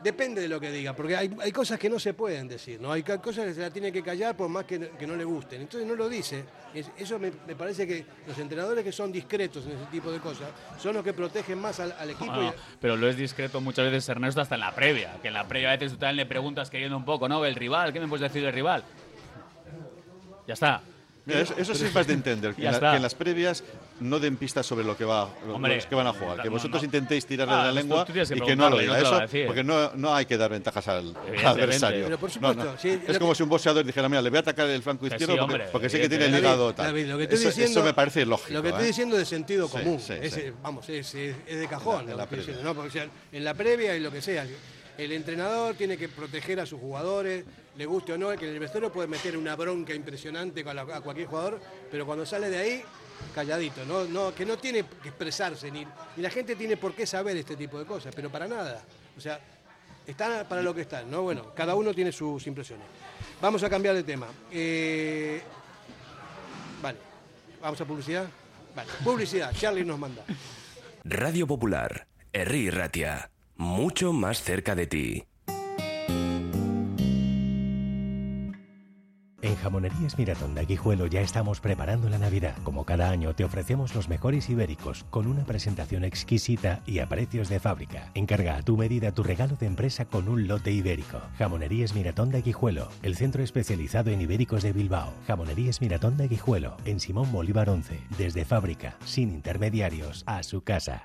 depende de lo que diga, porque hay, hay cosas que no se pueden decir, ¿no? Hay cosas que se la tiene que callar por más que, que no le gusten. Entonces no lo dice. Es- eso me, me parece que los entrenadores que son discretos en ese tipo de cosas son los que protegen más al, al equipo. Y- pero lo es discreto muchas veces Ernesto hasta en la previa, que en la previa a veces tú también le preguntas queriendo un poco, ¿no? El rival, ¿qué me puedes decir del rival? Ya está. Mira, eso, eso sí es más de entender, que, en la- que en las previas no den pistas sobre lo que va, Hombre, los que van a jugar. Que no, vosotros no. intentéis tirarle Ah, la lengua y que no lo diga. no Eso, porque no, no hay que dar ventajas al, adversario. Pero por No, supuesto, no. sí, es como que- si un boxeador dijera, mira, le voy a atacar el flanco izquierdo sí, porque, hombre, porque sé que tiene el hígado tal. David, lo que estoy eso, diciendo, eso me parece lógico. Lo que estoy ¿eh? diciendo es de sentido común. sí, es, sí. Vamos, es, es- de cajón. En la- en en la previa y lo que sea. El entrenador tiene que proteger a sus jugadores, le guste o no, que en el vestuario puede meter una bronca impresionante a cualquier jugador, pero cuando sale de ahí, calladito, no, que no tiene que expresarse, ni, ni la gente tiene por qué saber este tipo de cosas, pero para nada. O sea, están para lo que están, ¿no? Bueno, cada uno tiene sus impresiones. Vamos a cambiar de tema. Eh, Vale, vamos a publicidad. Vale, publicidad, Charlie nos manda. Radio Popular, Herri Ratia, mucho más cerca de ti. En Jamonerías Miratón de Aguijuelo ya estamos preparando la Navidad. Como cada año te ofrecemos los mejores ibéricos con una presentación exquisita y a precios de fábrica. Encarga a tu medida tu regalo de empresa con un lote ibérico. Jamonerías Miratón de Aguijuelo, el centro especializado en ibéricos de Bilbao. Jamonerías Miratón de Aguijuelo, en Simón Bolívar 11, desde fábrica, sin intermediarios, a su casa.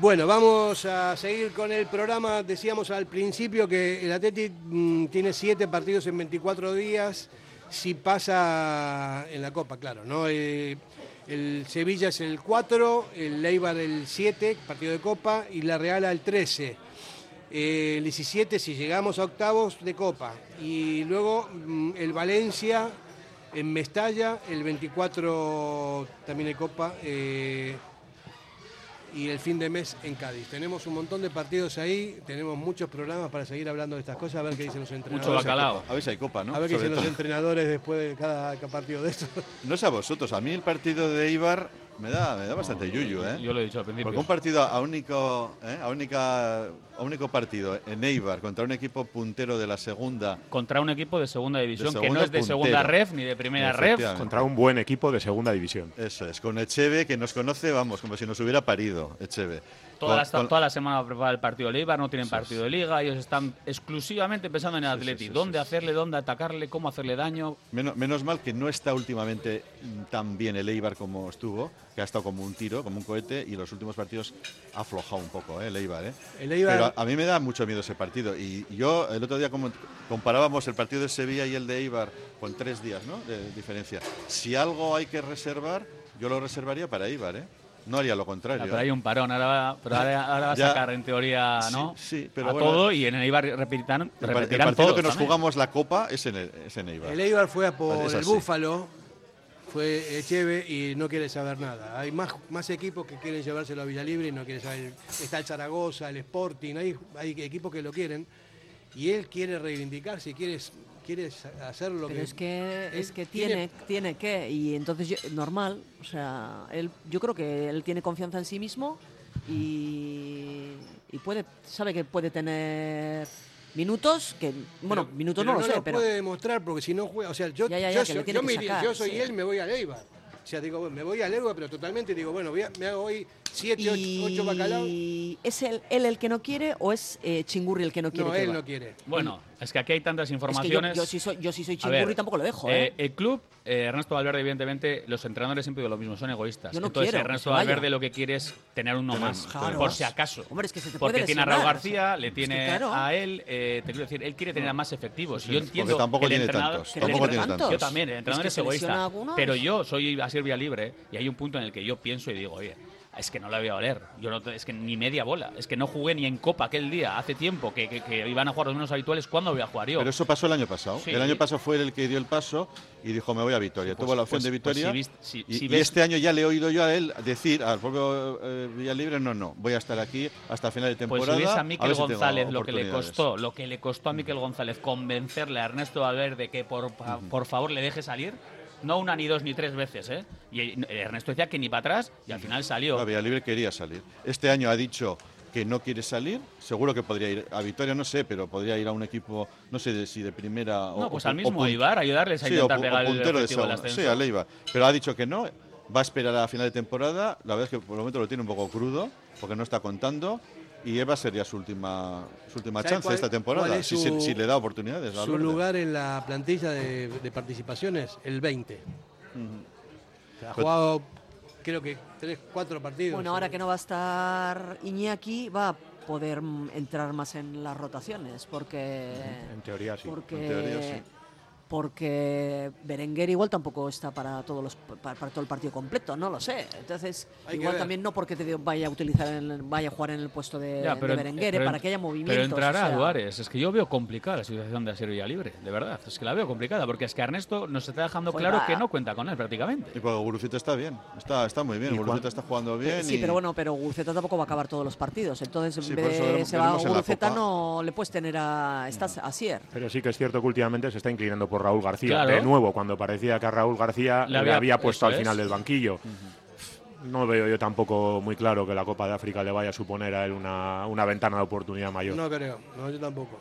Bueno, vamos a seguir con el programa. Decíamos al principio que el Atleti mm, tiene siete partidos en 24 días. Si pasa en la Copa, claro, ¿no? Eh, el Sevilla es el 4, el Leibar el 7, partido de Copa, y la Real al 13. Eh, el 17 si llegamos a octavos de Copa. Y luego mm, el Valencia en Mestalla, el 24 también de Copa. eh, y el fin de mes en Cádiz. Tenemos un montón de partidos ahí, tenemos muchos programas para seguir hablando de estas cosas, a ver qué dicen los entrenadores. Mucho bacalao. A ver si hay copa, ¿no? A ver qué Sobre dicen los entrenadores después de cada, cada partido de esto. No sé a vosotros, a mí el partido de Eibar me da, me da bastante yuyu, ¿eh? Yo lo he dicho al principio. Porque un partido a único, ¿eh? a única, a único partido en Eibar contra un equipo puntero de la segunda. Contra un equipo de segunda división, que segunda no es de puntero. segunda ref ni de primera ref. Contra un buen equipo de segunda división. Eso es, con Echeve, que nos conoce, vamos, como si nos hubiera parido, Echeve. Toda la, Con- con- toda la semana va a preparar el partido de Eibar, no tienen partido de liga, ellos están exclusivamente pensando en el Atleti, dónde hacerle, dónde atacarle, cómo hacerle daño. Menos, menos mal que no está últimamente tan bien el Eibar como estuvo, que ha estado como un tiro, como un cohete, y los últimos partidos ha aflojado un poco ¿eh? el Eibar. ¿eh? El Eibar- Pero a, a mí me da mucho miedo ese partido. Y yo el otro día como comparábamos el partido de Sevilla y el de Eibar con tres días ¿no? de diferencia. Si algo hay que reservar, yo lo reservaría para Eibar. ¿eh? No haría lo contrario. Ah, pero hay un parón, ahora va, pero ahora, [laughs] ahora va a sacar en teoría ¿no? sí, pero a bueno. todo y en el Eibar repetirán, El, partido todos que nos también. jugamos la Copa es en, el, es en Eibar. El Eibar fue a por el. Búfalo, fue Echeve y no quiere saber nada. Hay más, más equipos que quieren llevárselo a Villalibre y no quiere saber. Está el Zaragoza, el Sporting, hay, hay equipos que lo quieren. Y él quiere reivindicarse, quiere, quiere hacer lo Pero que. es que, es que tiene, tiene que, y entonces yo- normal, o sea, él, yo creo que él tiene confianza en sí mismo y, y puede, sabe que puede tener minutos, que, bueno, Pero- minutos pero no lo sé, lo pero puede demostrar porque si no juega. O sea, yo, Ya, ya, ya, yo, soy- yo sacar, yo soy sí. él, me voy a Eibar. O sea, digo, me voy a Eibar, pero totalmente digo, bueno, voy a- me hago hoy 7, 8 bacalaos. ¿Y es él, él el que no quiere o es eh, Chingurri el que no quiere? No, que él va? no quiere. Bueno, es que aquí hay tantas Es que yo, informaciones. yo sí soy, yo sí soy A ver, Chingurri tampoco lo dejo, eh, ¿eh? el club, eh, Ernesto Valverde, evidentemente, los entrenadores siempre digo lo mismo, son egoístas. Yo no Entonces, quiero Ernesto. Valverde lo que quiere es tener uno más, claro. por si acaso. Hombre, es que se te Porque puede tiene a Raúl García, o sea, le es que tiene claro. a él, eh, te quiero decir, él quiere tener a más efectivos. Yo entiendo porque tampoco que el tiene entrenador- tantos, que tampoco tiene tantos. Yo también, el Es entrenador que es, egoísta. Pero yo soy a Vía libre y hay un punto en el que yo pienso y digo, oye, es que no la voy a oler. Yo no, es que ni media bola. Es que no jugué ni en Copa aquel día, hace tiempo, que, que- que iban a jugar los menos habituales. ¿Cuándo voy a jugar yo? Pero eso pasó el año pasado. Sí. El año pasado fue el que dio el paso y dijo me voy a Vitoria. Pues- Tuvo la opción pues- de pues Vitoria. si vis- si- y, si y ves- este año ya le he oído yo a él decir al propio eh, Villalibre, no, no, voy a estar aquí hasta final de Pues temporada. si ves a a Miquel si tengo González lo que le oportunidades". costó, lo que le costó a Miquel González convencerle a Ernesto Valverde que por, por favor le deje salir, no una ni dos ni tres veces, ¿eh? Y Ernesto decía que ni para atrás y al final salió. No, Villalibre quería salir. Este año ha dicho que no quiere salir. Seguro que podría ir a Vitoria, no sé, pero podría ir a un equipo, no sé de- si de primera o No, pues o- al mismo Eibar, ayudarles a Sí, intentar o pegar o el puntero de. Sí, al Eibar. Pero ha dicho que no. Va a esperar a final de temporada. La verdad es que por el momento lo tiene un poco crudo, porque no está contando. Y Eva sería su última, su última ¿Sabe chance cuál- esta temporada, es si, su- si- si le da oportunidades. Su Valverde. lugar en la plantilla de, de participaciones, el 20. O sea, ha Pero- jugado, creo que 3, 4 partidos. Bueno, ahora que no va a estar Iñaki, va a poder mm, entrar más en las rotaciones, porque... En teoría sí. Porque, En teoría sí. Porque Berenguer igual tampoco está para todos los para, para todo el partido completo, no lo sé. Entonces, Hay igual también no porque te vaya a utilizar en vaya a jugar en el puesto de, Ya, de Berenguer, pero- para que haya movimientos. Pero entrará o sea, Duárez. Es que yo veo complicada la situación de Asier Libre, de verdad. Es que la veo complicada, porque es que Ernesto nos está dejando Joder, claro va. que no cuenta con él prácticamente. Y porque Guruceta está bien, está, está muy bien. ¿Y Guruceta está jugando bien. Sí, y- pero bueno, pero Gurceta tampoco va a acabar todos los partidos. Entonces, Sí, en vez de se va a Copa. no le puedes tener a. Estás a Sier. Pero sí que es cierto que últimamente se está inclinando por Raúl García. Claro. De nuevo, cuando parecía que a Raúl García Le le había- puesto al final es. del banquillo. No veo yo tampoco muy claro que la Copa de África le vaya a suponer a él una, una ventana de oportunidad mayor. No creo, no, yo tampoco.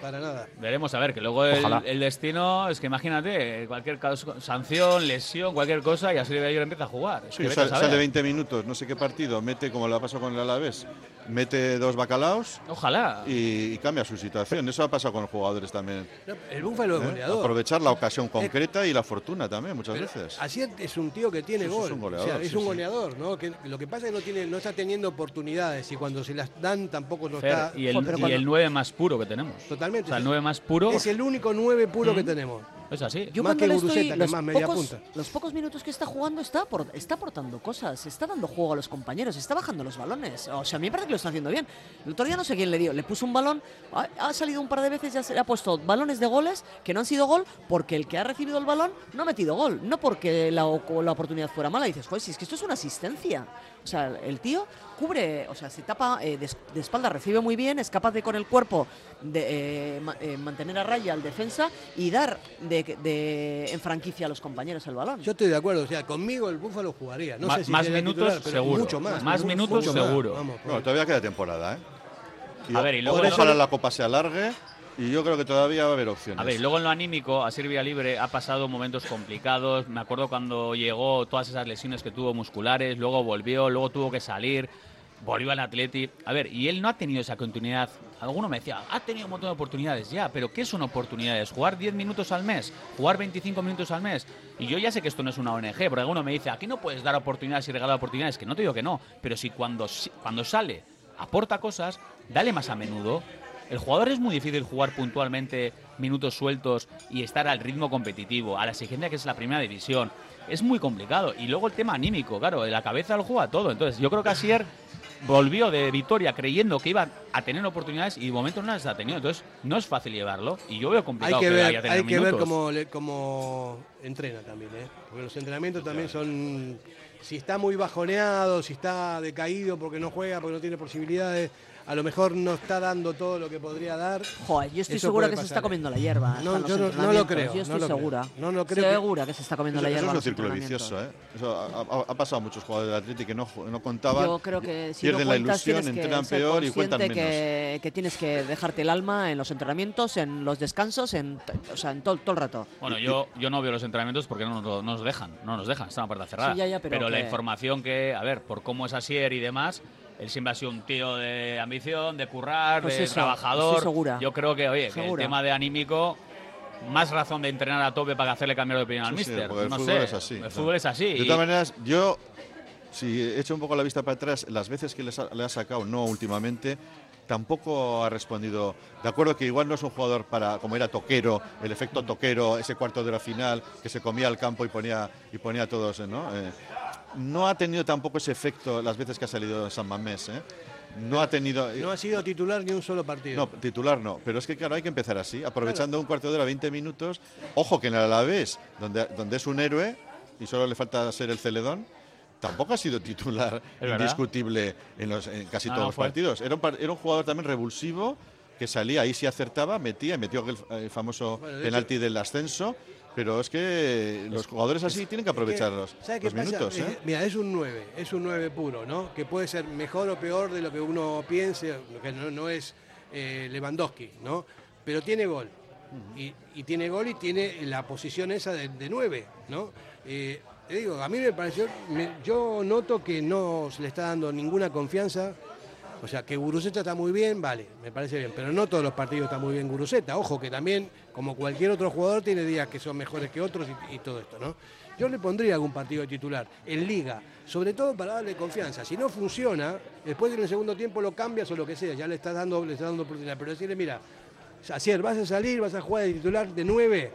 Para nada. Veremos a ver, que luego el, destino es que imagínate, cualquier caso- sanción, lesión, cualquier cosa, y Asier Libre empieza a jugar. Es que sale, sale 20 minutos, no sé qué partido, mete como lo ha pasado con el Alavés, mete dos bacalaos Ojalá. y, y cambia su situación. Eso ha pasado con los jugadores también. No, el Búfalo es ¿eh? goleador. Aprovechar la ocasión concreta y la fortuna también, muchas Pero veces. Asier es un tío que tiene Sí, es gol. o sea, es sí, un sí. goleador, ¿no? Que, lo que pasa es que no, tiene, no está teniendo oportunidades y cuando se las dan tampoco no Fer, está. y el, Joder, pero y cuando- el 9 más puro que tenemos. Totalmente. O sea, el 9 más puro. Es el único 9 puro que tenemos. Es así. Yo Más cuando que le estoy, que los, más media pocos, punta. los pocos minutos que está jugando está, apor- está aportando cosas, está dando juego a los compañeros, está bajando los balones. O sea, a mí me parece que lo está haciendo bien. El otro día no sé quién le dio, le puso un balón, ha, ha salido un par de veces, ya se le ha puesto balones de goles que no han sido gol porque el que ha recibido el balón no ha metido gol, no porque la, la oportunidad fuera mala. Y dices, joder, si es que esto es una asistencia. O sea, el tío cubre, o sea, se tapa eh, de, de espalda, recibe muy bien, es capaz de con el cuerpo de eh, ma- eh, mantener a raya al defensa y dar de, de- en franquicia a los compañeros el balón. Yo estoy de acuerdo, o sea, conmigo el Búfalo jugaría. No Ma- sé si más minutos, titular, seguro. Mucho más. Más mucho minutos, más. seguro. Vamos, Bueno, todavía queda temporada, ¿eh? Y A ver, y luego ojalá la Copa se alargue y yo creo que todavía va a haber opciones. A ver, y luego en lo anímico, a Sirvia Libre ha pasado momentos complicados. Me acuerdo cuando llegó todas esas lesiones que tuvo musculares, luego volvió, luego tuvo que salir, volvió al Atleti. A ver, y él no ha tenido esa continuidad. Alguno me decía, ha tenido un montón de oportunidades. Ya, pero ¿qué son oportunidades? ¿Jugar 10 minutos al mes? ¿Jugar 25 minutos al mes? Y yo ya sé que esto no es una ONG, porque alguno me dice, aquí no puedes dar oportunidades y regalar oportunidades. Que no te digo que no, pero si cuando, cuando sale aporta cosas, dale más a menudo. El jugador es muy difícil jugar puntualmente minutos sueltos y estar al ritmo competitivo, a la exigencia que es la primera división. Es muy complicado. Y luego el tema anímico, claro, de la cabeza lo juega todo. Entonces yo creo que Asier volvió de Vitoria creyendo que iba a tener oportunidades y de momento no las ha tenido. Entonces no es fácil llevarlo y yo veo Hay complicado que vaya ver, a tener hay que ver cómo entrena también, ¿eh? Porque los entrenamientos también son. Si está muy bajoneado, si está decaído porque no juega, porque no tiene posibilidades, a lo mejor no está dando todo lo que podría dar. Joder, yo estoy Eso segura que se pasar, está ¿eh? comiendo la hierba. No, yo no- no lo creo, Yo no estoy creo. segura. No lo creo que- Segura que se está comiendo Eso, la eso hierba. es en un círculo vicioso, ¿eh? Eso ha, ha- ha pasado a muchos jugadores del Atleti que no, no contaban. Yo creo que si pierden no la cuentas, ilusión, entrenan peor y cuentan menos. que, que tienes que dejarte el alma en los entrenamientos, en los descansos, en, o sea, en todo, todo el rato. Bueno, yo, yo no veo los entrenamientos porque no nos, no nos dejan, no nos dejan, está en la puerta cerrada. Sí, ya, ya, pero la que- información que, a ver, por cómo es Asier y demás, él siempre ha sido un tío de ambición, de currar, Pues de eso, trabajador. segura. Yo creo que, oye, que el tema de anímico, más razón de entrenar a tope para hacerle cambiar de opinión al Sí, míster. el no fútbol sé, es así. el fútbol es así. De todas maneras, yo, si echo un poco la vista para atrás, las veces que ha- le ha sacado, no últimamente, tampoco ha respondido. De acuerdo que igual no es un jugador para, como era Toquero, el efecto Toquero, ese cuarto de la final, que se comía al campo y ponía, y ponía a todos, ¿no? Eh, no ha tenido tampoco ese efecto las veces que ha salido de San Mamés, ¿eh? No ha tenido... No ha sido titular ni un solo partido. No, titular no. Pero es que, claro, hay que empezar así, aprovechando un cuarto de hora, 20 minutos. Ojo que en el Alavés, donde, donde es un héroe y solo le falta ser el celedón, tampoco ha sido titular indiscutible en, los, en casi No, todos no los fue. partidos. Era un, par- era un jugador también revulsivo que salía, ahí sí acertaba, metía, y metió el, el famoso Bueno, penalti del ascenso. Pero es que los jugadores así tienen que aprovechar los, ¿Sabe qué los minutos. Eh, ¿eh? Mira, es un 9, es un 9 puro, ¿no? Que puede ser mejor o peor de lo que uno piense, que no, no es eh, Lewandowski, ¿no? Pero tiene gol. Y, y tiene gol y tiene la posición esa de, de 9, ¿no? Eh, te digo, a mí me pareció, me- yo noto que no se le está dando ninguna confianza. O sea, que Guruceta está muy bien, vale, me parece bien, pero no todos los partidos están muy bien Guruceta. Ojo, que también, como cualquier otro jugador, tiene días que son mejores que otros y, y todo esto, ¿no? Yo le pondría algún partido de titular en liga, sobre todo para darle confianza. Si no funciona, después en el segundo tiempo lo cambias o lo que sea, ya le estás dando, le estás dando oportunidad. Pero decirle, mira, Asier, vas a salir, vas a jugar de titular de 9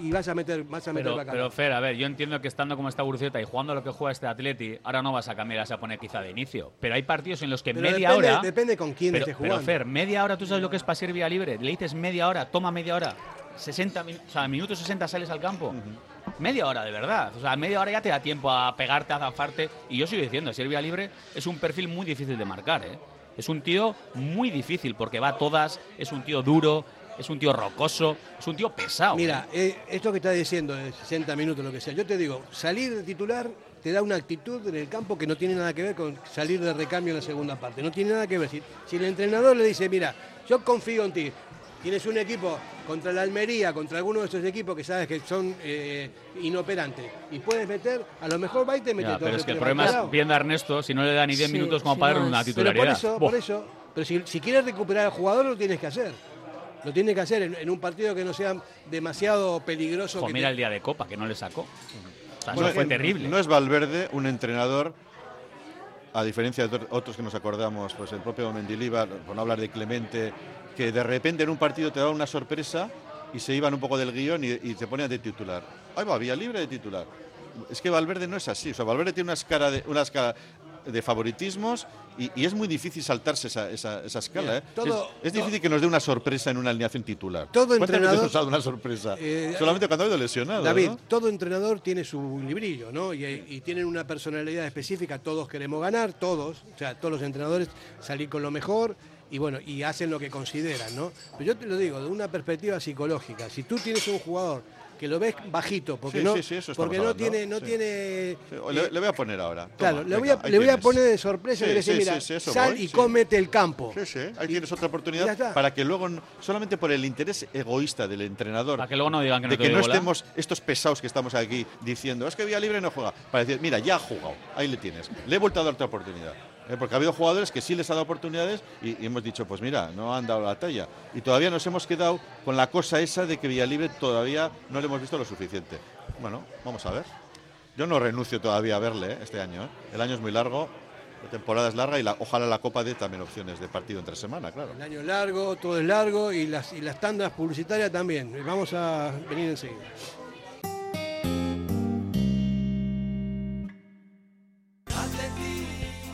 y, y vas a meter, vas a meter Pero, la pero Fer, a ver, yo entiendo que estando como está Guruceta y jugando lo que juega este Atleti, ahora no vas a cambiar, vas a poner quizá de inicio. Pero hay partidos en los que Pero media depende- hora. depende con quién pero, esté pero, jugando. Fer, media hora, ¿tú sabes lo que es para ser vía libre? Le dices media hora, toma media hora. 60 min- o sea, minutos 60 sales al campo. Media hora, de verdad. O sea, media hora ya te da tiempo a pegarte, a zafarte. Y yo sigo diciendo, ser vía libre es un perfil muy difícil de marcar, ¿eh? Es un tío muy difícil porque va a todas, es un tío duro, es un tío rocoso, es un tío pesado. Mira, ¿eh? eh, esto que estás diciendo de 60 minutos, lo que sea, yo te digo, salir de titular te da una actitud en el campo que no tiene nada que ver con salir de recambio en la segunda parte. No tiene nada que ver. Si, si el entrenador le dice, mira, yo confío en ti, tienes un equipo contra la Almería, contra alguno de esos equipos que sabes que son eh, inoperantes, y puedes meter, a lo mejor va y te mete Ya, todo pero es que el le problema es, viendo a Ernesto, si no le da ni 10 Sí, minutos como sí, para no una es- Pero titularidad. por eso, por eso, pero si, si quieres recuperar al jugador lo tienes que hacer. Lo tienes que hacer en, en un partido que no sea demasiado peligroso. Jo, que mira te- el día de Copa, que no le sacó. O sea, Bueno, eso fue en- terrible. No es Valverde un entrenador, a diferencia de otro- otros que nos acordamos, pues el propio Mendilibar, por no hablar de Clemente, que de repente en un partido te da una sorpresa y se iban un poco del guion y, y te ponían de titular. Ahí va, vía libre de titular. Es que Valverde no es así. O sea, Valverde tiene una escala de, una escala de favoritismos y, y es muy difícil saltarse esa, esa, esa escala. Mira, ¿eh? todo- es, es difícil que nos dé una sorpresa en una alineación titular. Todo ¿Cuántas veces entrenador- nos ha dado una sorpresa? Eh, Solamente cuando ha habido lesionado. David, ¿no? todo entrenador tiene su librillo, ¿no? Y, y tienen una personalidad específica, todos queremos ganar, todos, o sea, todos los entrenadores salir con lo mejor y bueno, y hacen lo que consideran, ¿no? Pero yo te lo digo, de una perspectiva psicológica, si tú tienes un jugador que lo ves bajito, porque Sí, no, sí, sí, eso estamos porque no tiene, no sí. tiene Sí, o le, le voy a poner ahora. Toma, Claro, le voy a, le voy a poner de sorpresa y decir, sí, mira, sí, sí, eso sal voy, y sí. cómete el campo. Sí, sí, ahí tienes otra oportunidad para que luego, solamente por el interés egoísta del entrenador, Para que luego no digan que no de que no bola. estemos estos pesados que estamos aquí diciendo, es que Vía Libre no juega, para decir, mira, ya ha jugado, ahí le tienes, le he vuelto a dar otra oportunidad. ¿Eh? Porque ha habido jugadores que sí les ha dado oportunidades y, hemos dicho, pues mira, no han dado la talla. Y todavía nos hemos quedado con la cosa esa de que Villalibre todavía no le hemos visto lo suficiente. Bueno, vamos a ver. Yo no renuncio todavía a verle ¿eh? este año. ¿eh? El año es muy largo, la temporada es larga y ojalá la Copa dé también opciones de partido entre semana, claro. El año es largo, todo es largo y las, y las tandas publicitarias también. Vamos a venir enseguida.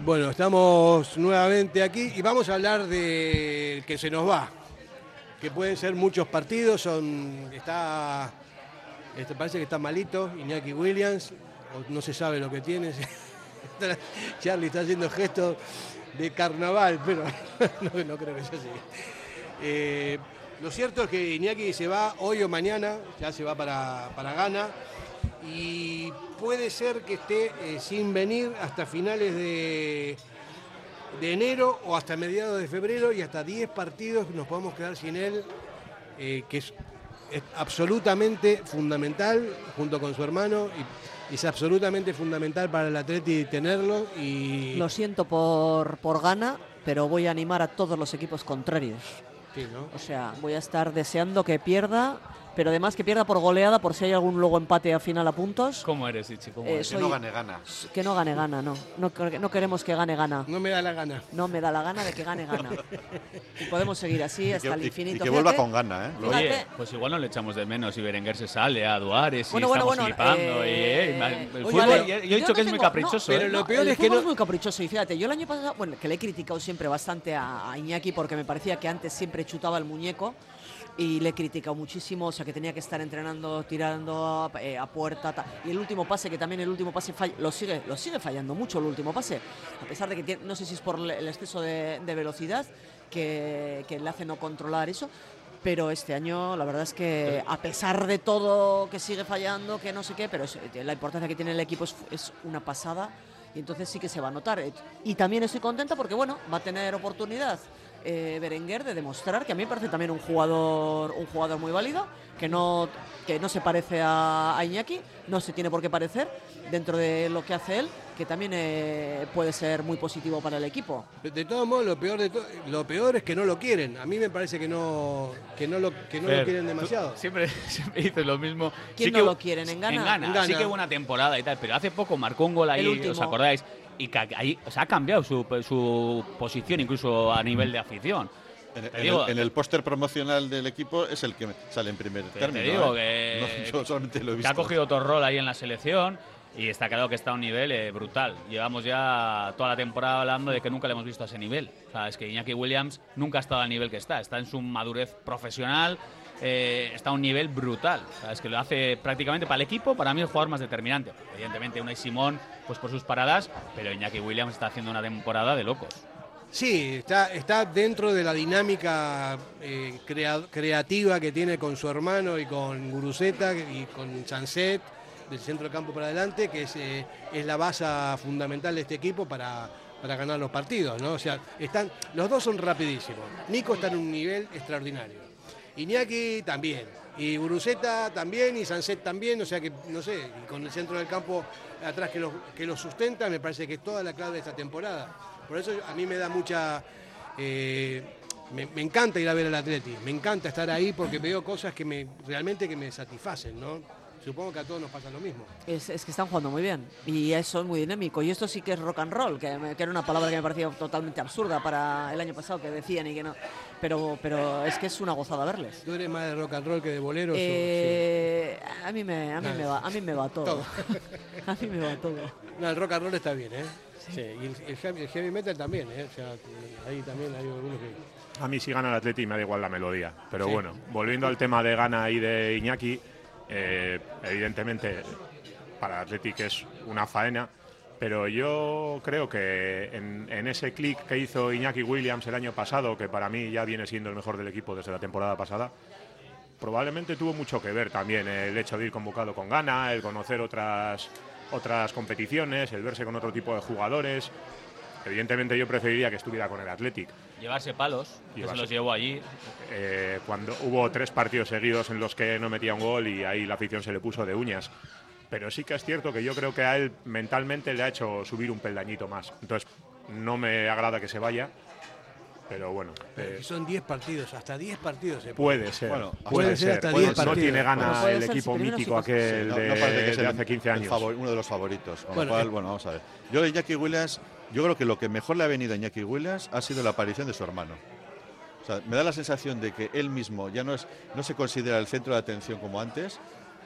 Bueno, estamos nuevamente aquí y vamos a hablar del que se nos va. Que pueden ser muchos partidos, son. Está. Este, parece que está malito, Iñaki Williams, no se sabe lo que tiene. [laughs] Charlie está haciendo gestos de carnaval, pero [laughs] no, no creo que sea así. Eh, lo cierto es que Iñaki se va hoy o mañana, ya se va para, para Ghana y puede ser que esté eh, sin venir hasta finales de, de enero o hasta mediados de febrero y hasta 10 partidos nos podemos quedar sin él, eh, que es, es absolutamente fundamental junto con su hermano y es absolutamente fundamental para el Atleti tenerlo y Lo siento por, por gana, pero voy a animar a todos los equipos contrarios. Sí, ¿no? O sea, voy a estar deseando que pierda, pero además que pierda por goleada, por si hay algún luego empate a final a puntos. ¿Cómo eres, Ichi? ¿Cómo Eh, eres? soy- gana. Que no gane gana, no. No, no queremos que gane gana. No me da la gana. No me da la gana de que gane gana. y podemos seguir así hasta el y- y infinito. que vuelva Fíjate, con gana, ¿eh? Fíjate. Oye, pues igual no le echamos de menos si Berenguer se sale a Duares y Bueno, bueno, estamos bueno, flipando. y, eh, eh, el fútbol, vale, yo, yo he yo dicho no que es muy tengo- caprichoso. no, ¿eh? no, peor el es que fútbol no- muy caprichoso y fíjate, yo el año pasado, bueno, que le he criticado siempre bastante a, a Iñaki porque me parecía que antes siempre chutaba el muñeco y le he criticado muchísimo, o sea, que tenía que estar entrenando, tirando eh, a puerta. ta- Y el último pase, que también el último pase falla- lo, sigue, lo sigue fallando mucho el último pase, a pesar de que tiene- no sé si es por el exceso de, de velocidad que, que le hace no controlar eso. Pero este año la verdad es que a pesar de todo que sigue fallando, que no sé qué, pero es- la importancia que tiene el equipo es, es una pasada y entonces sí que se va a notar. Y también estoy contenta porque bueno, va a tener oportunidad eh, Berenguer de demostrar que a mí me parece también un jugador, un jugador muy válido, que no, que no se parece a, a Iñaki, no se tiene por qué parecer dentro de lo que hace él, que también eh, puede ser muy positivo para el equipo. De todos modos, lo peor, de to- lo peor es que no lo quieren. A mí me parece que no, que no, lo, que no lo Fer, quieren tú demasiado. Siempre, [laughs] siempre dices lo mismo. ¿Quién no que- lo quieren? ¿En Ghana? En Ghana, En Ghana. sí que una temporada y tal, pero hace poco marcó un gol ahí. ¿os acordáis? Y que ahí, o sea, ha cambiado su, su posición incluso a nivel de afición. En, Te en digo, el, en el póster promocional del equipo es el que sale en primer te- te término. digo ¿eh? que, [laughs] No, yo solamente lo he que visto. ha cogido otro rol ahí en la selección Y está claro que está a un nivel eh, brutal. Llevamos ya toda la temporada hablando de que nunca le hemos visto a ese nivel. Es que Iñaki Williams nunca ha estado al nivel que está. Está en su madurez profesional, eh, está a un nivel brutal. Es que lo hace prácticamente para el equipo, para mí el jugador más determinante. Evidentemente, Unai Simón, pues por sus paradas, pero Iñaki Williams está haciendo una temporada de locos. Sí, está, está dentro de la dinámica eh, crea- creativa que tiene con su hermano y con Guruceta y con Chanset del centro del campo para adelante, que es, eh, es la base fundamental de este equipo para, para ganar los partidos. ¿no? O sea, están, los dos son rapidísimos. Nico está en un nivel extraordinario. Iñaki también. Y Guruceta también, y Sanset también, o sea que, no sé, y con el centro del campo atrás que lo, que lo sustenta, me parece que es toda la clave de esta temporada. Por eso a mí me da mucha... eh, me, encanta ir a ver al Atleti, me encanta estar ahí porque veo cosas que me realmente que me satisfacen, ¿no? Supongo que a todos nos pasa lo mismo. Es, es que están jugando muy bien y eso es muy dinámico. Y esto sí que es rock and roll, que, que era una palabra que me parecía totalmente absurda para el año pasado, que decían y que no. Pero, pero es que es una gozada verles. ¿Tú eres más de rock and roll que de boleros? o- Eh, a mí me, a mí me va, a mí me va [laughs] todo. Todo. [laughs] a mí me va todo. No, el rock and roll está bien, ¿eh? Sí, y el, el heavy, el heavy metal también, ¿eh? O sea, ahí también hay algunos que... A mí si gana el Atleti me da igual la melodía. Pero Sí. bueno, volviendo al tema de Gana y de Iñaki, eh, evidentemente para que es una faena, pero yo creo que en, en ese clic que hizo Iñaki Williams el año pasado, que para mí ya viene siendo el mejor del equipo desde la temporada pasada, probablemente tuvo mucho que ver también el hecho de ir convocado con Gana, el conocer otras, otras competiciones, el verse con otro tipo de jugadores. Evidentemente yo preferiría que estuviera con el Athletic, Llevarse palos, que se Llevarse- los llevó allí. eh, cuando hubo tres partidos seguidos en los que no metía un gol y ahí la afición se le puso de uñas. Pero sí que es cierto que yo creo que a él mentalmente le ha hecho subir un peldañito más. Entonces, no me agrada que se vaya, pero bueno. Pero eh, son 10 partidos, hasta 10 partidos se Puede ser, Bueno, puede, ser. hasta puede- 10 partidos. no tiene Bueno, ganas puede el equipo mítico aquel Sí, no- de, no parece que es de el- hace 15 el años. favor- uno de los favoritos. Con Bueno, lo cual, eh. bueno, vamos a ver. Yo de Iñaki Williams, yo creo que lo que mejor le ha venido a Iñaki Williams ha sido la aparición de su hermano. Me da la sensación de que él mismo ya no, se considera el centro de atención como antes,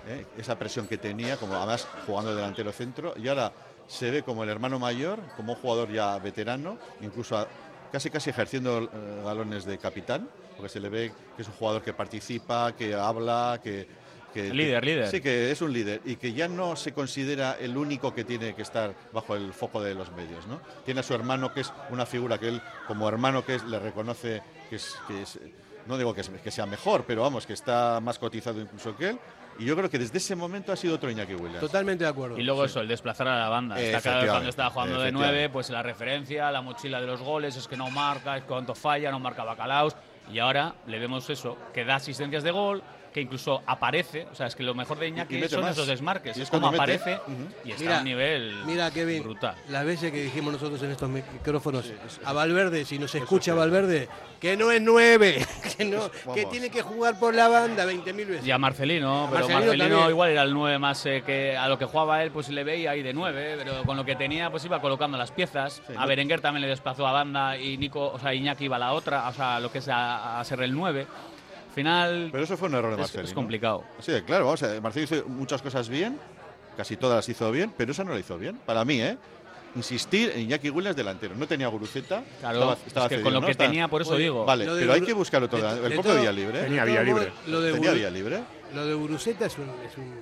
¿eh? esa presión que tenía, como además jugando de delantero centro, y ahora se ve como el hermano mayor, como un jugador ya veterano, incluso casi casi ejerciendo eh, galones de capitán, porque se le ve que es un jugador que participa, que habla, que... que Líder, que- líder. Sí, que es un líder y que ya no se considera el único que tiene que estar bajo el foco de los medios, ¿no? Tiene a su hermano que es una figura que él, como hermano que es, le reconoce que es, que es no digo que, es- que sea mejor, pero vamos, que está más cotizado incluso que él. Y yo creo que desde ese momento ha sido otro Iñaki Williams. Totalmente de acuerdo. Y luego eso, el desplazar a la banda. Está claro cuando estaba jugando de. 9, pues la referencia, la mochila de los goles, es que no marca, es cuánto falla, no marca bacalaos. Y ahora le vemos eso, que da asistencias de gol, que incluso aparece. O sea, es que lo mejor de Iñaki Y son más. esos desmarques. Y es como aparece y está Mira, a un nivel Mira, Kevin, brutal. las veces que dijimos nosotros en estos micrófonos a Valverde, si nos escucha Valverde, que no es nueve, [laughs] que, no, que tiene que jugar por la banda 20.000 veces. Y a Marcelino, pero Marcelino igual era el 9 más eh, que a lo que jugaba él, pues le veía ahí de 9, pero con lo que tenía, pues iba colocando las piezas. a Berenguer también le desplazó a banda y Nico, o sea, Iñaki iba a la otra, o sea, lo que es a, a ser el 9. Al final. Pero eso fue un error de es- Marcelino. Es, complicado. Sí, claro, vamos a ver, Marcelino hizo muchas cosas bien, casi todas las hizo bien, pero esa no la hizo bien. Para mí, ¿eh? Insistir en Iñaki Williams delantero. No tenía Guruceta. Claro, estaba, es estaba que cedido, con lo ¿no? que tenía, por eso Oye, digo. Vale, pero hay que buscar otro de- de El propio todo- Vía Libre. Tenía de vía todo libre. Lo de, Tenía Guru- vía libre. lo de Guruceta es, un- es un-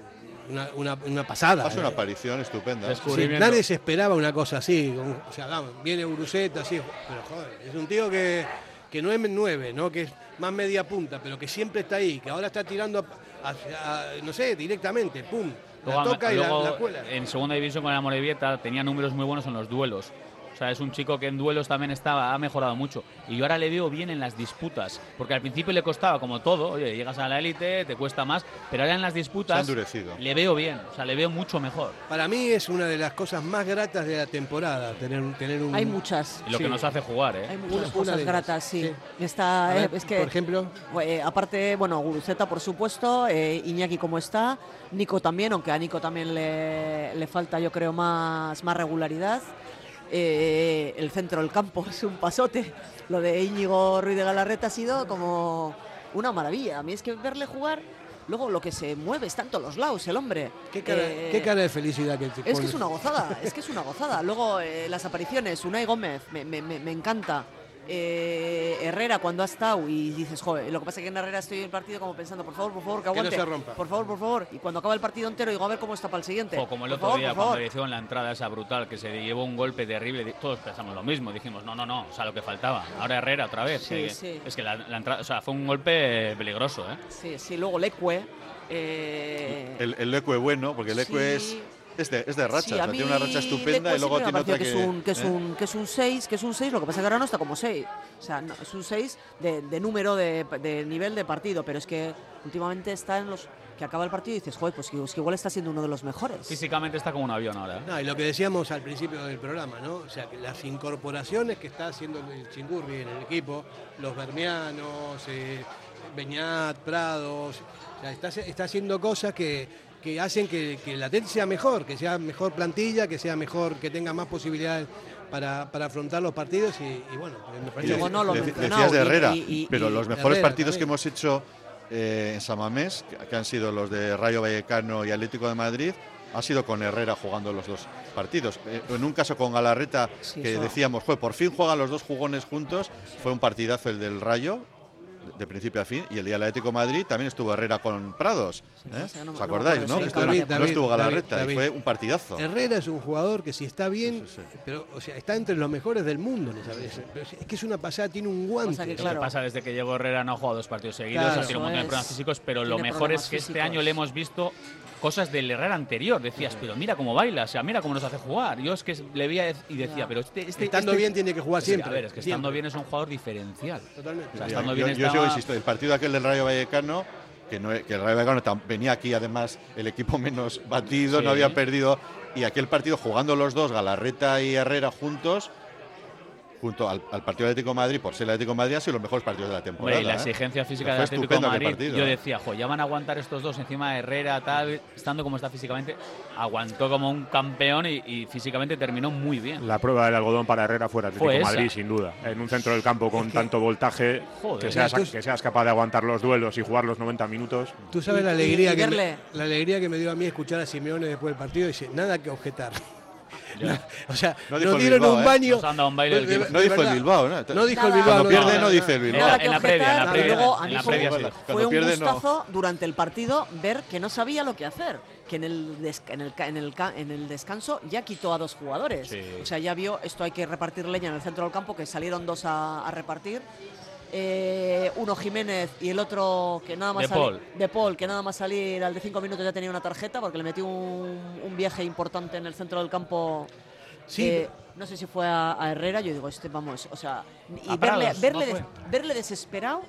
una, una- una pasada. Hace una ¿eh? aparición estupenda. Sí, nadie se esperaba una cosa así. con- O sea, vamos, viene Guruceta, así. Pero joder, es un tío que, que no es nueve, ¿no? que es más media punta, pero que siempre está ahí, que ahora está tirando, hacia- no sé, directamente, pum. La Luego, toca y la, la cuela. en segunda división con la Morevieta tenía números muy buenos en los duelos. Sea, es un chico que en duelos también estaba, ha mejorado mucho. Y yo ahora le veo bien en las disputas. Porque al principio le costaba como todo. Oye, llegas a la élite, te cuesta más. Pero ahora en las Se ha disputas endurecido. le veo bien. O sea, le veo mucho mejor. Para mí es una de las cosas más gratas de la temporada, tener, tener un... Hay muchas. Y lo que nos hace jugar, ¿eh? Hay muchas una cosas gratas, sí. sí. Está, ver, eh, es que, por ejemplo. eh, aparte, bueno, Guruceta, por supuesto, eh, Iñaki como está, Nico también, aunque a Nico también le, le falta, yo creo, más, más regularidad. Eh, el centro del campo es un pasote. Lo de Íñigo Ruiz de Galarreta ha sido como una maravilla. A mí es que verle jugar luego lo que se mueve está en todos los lados, el hombre. ¿Qué cara, Eh, qué cara de felicidad que te es que es una gozada, es que es una gozada. Luego eh, las apariciones, Unai Gómez, me, me- me- me encanta. Eh, Herrera cuando ha estado y dices, joder, lo que pasa es que en Herrera estoy en el partido como pensando, por favor, por favor, que no aguante. se rompa. Por favor, por favor. Y cuando acaba el partido entero digo, a ver cómo está para el siguiente. O como el Por otro favor, día cuando favor. le hicieron la entrada esa brutal, que se llevó un golpe terrible, todos pensamos lo mismo, dijimos, no, no, no, o sea, lo que faltaba. Ahora Herrera otra vez. Sí, que- sí. Es que la, la entrada, o sea, fue un golpe peligroso, ¿eh? Sí, sí, luego Lecue. eh, El, el Lecue bueno, porque el Lecue Sí. es, es, de, es de racha, Sí, o sea, a mí tiene una racha estupenda y luego tiene otra que... que es un que es ¿eh? un que es un 6, que es un 6, lo que pasa es que ahora no está como 6. O sea, no, es un 6 de, de número de, de nivel de partido, pero es que últimamente está en los que acaba el partido y dices, joder, pues que, es que igual está siendo uno de los mejores. Físicamente está como un avión ahora. ¿eh? No, y lo que decíamos al principio del programa, ¿no? O sea, que las incorporaciones que está haciendo el Chingurri en el equipo, los Bermianos, eh, Beñat, Prados, o sea, está, está haciendo cosas que, que hacen que, que el sea mejor, que sea mejor plantilla, que sea mejor, que tenga más posibilidades para, para afrontar los partidos y, y bueno, me Y parece luego no lo de- decías de Herrera, y- y- pero y los mejores Herrera partidos que hemos hecho eh, en Samamés, que, que han sido los de Rayo Vallecano y Atlético de Madrid, ha sido con Herrera jugando los dos partidos. Eh, en un caso con Galarreta, Sí, que eso. decíamos, "Joder, por fin juegan los dos jugones juntos, fue un partidazo el del Rayo, de- principio a fin, y el día del Atlético de Madrid también estuvo Herrera con Prados. ¿eh? sí, no ¿Os no acordáis, acuerdo, no? sí, Que estuvo- David, no estuvo Galarreta David, y fue un partidazo. Herrera es un jugador que si está bien, Sí, sí, sí. pero o sea, está entre los mejores del mundo, ¿no sabes? Es que es una pasada, tiene un guante. Pasa que, Lo que claro. pasa desde que llegó Herrera no ha jugado dos partidos seguidos, Claro. ha tenido un montón de problemas físicos, pero lo mejor es que este físicos. año le hemos visto cosas del Herrera anterior. Decías, pero mira cómo baila, o sea, mira cómo nos hace jugar. Yo es que le veía y decía, pero este, este- Estando este- bien tiene que jugar Sí, siempre. A ver, es que estando siempre. bien es un jugador diferencial. Totalmente. O sea, Yo- estando yo, bien yo sigo estaba- insisto, el partido aquel del Rayo Vallecano, que, no, que el Rayo Vallecano venía aquí además el equipo menos batido, Sí. no había perdido, y aquel partido jugando los dos, Galarreta y Herrera juntos, junto al, al partido de Atlético de Madrid, por ser el Atlético de Madrid, ha sido los mejores partidos de la temporada. Hombre, y la ¿eh? exigencia física del Atlético de aquel Madrid, partido, yo ¿eh? decía, jo, ya van a aguantar estos dos encima de Herrera, tal, estando como está físicamente, aguantó como un campeón y, y físicamente terminó muy bien. La prueba del algodón para Herrera fuera Atlético Fue de esa. Madrid, sin duda. En un centro del campo con tanto voltaje, Joder. que, seas, que seas capaz de aguantar los duelos y jugar los 90 minutos. Tú sabes la y- alegría, y que me, la alegría que me dio a mí escuchar a Simeone después del partido. Dice, nada que objetar. Ya. o sea, No dijo nos el dieron Bilbao, un ¿eh? baño. Nos un baile de- de No dijo el. Bilbao, ¿no? No dijo el. Bilbao. Cuando no, pierde no, no dice el Bilbao. Nada En que la previa, en la objetar, previa, y luego a mí fue, previa un- sí. fue Cuando un pierde, no. gustazo durante el partido ver que no sabía lo que hacer, que en el, des- en el, ca- en el, ca- en el descanso ya quitó a dos jugadores. Sí. O sea, ya vio, esto hay que repartir leña en el centro del campo, que salieron dos a, a repartir. Eh, uno Jiménez y el otro que nada más De sali- Paul. de Paul, que nada más salir al de cinco minutos ya tenía una tarjeta porque le metió un, un viaje importante en el centro del campo. Sí. Eh, no sé si fue a, a Herrera, yo digo, este vamos, o sea, y verle, Prados, verle, ¿no des- verle desesperado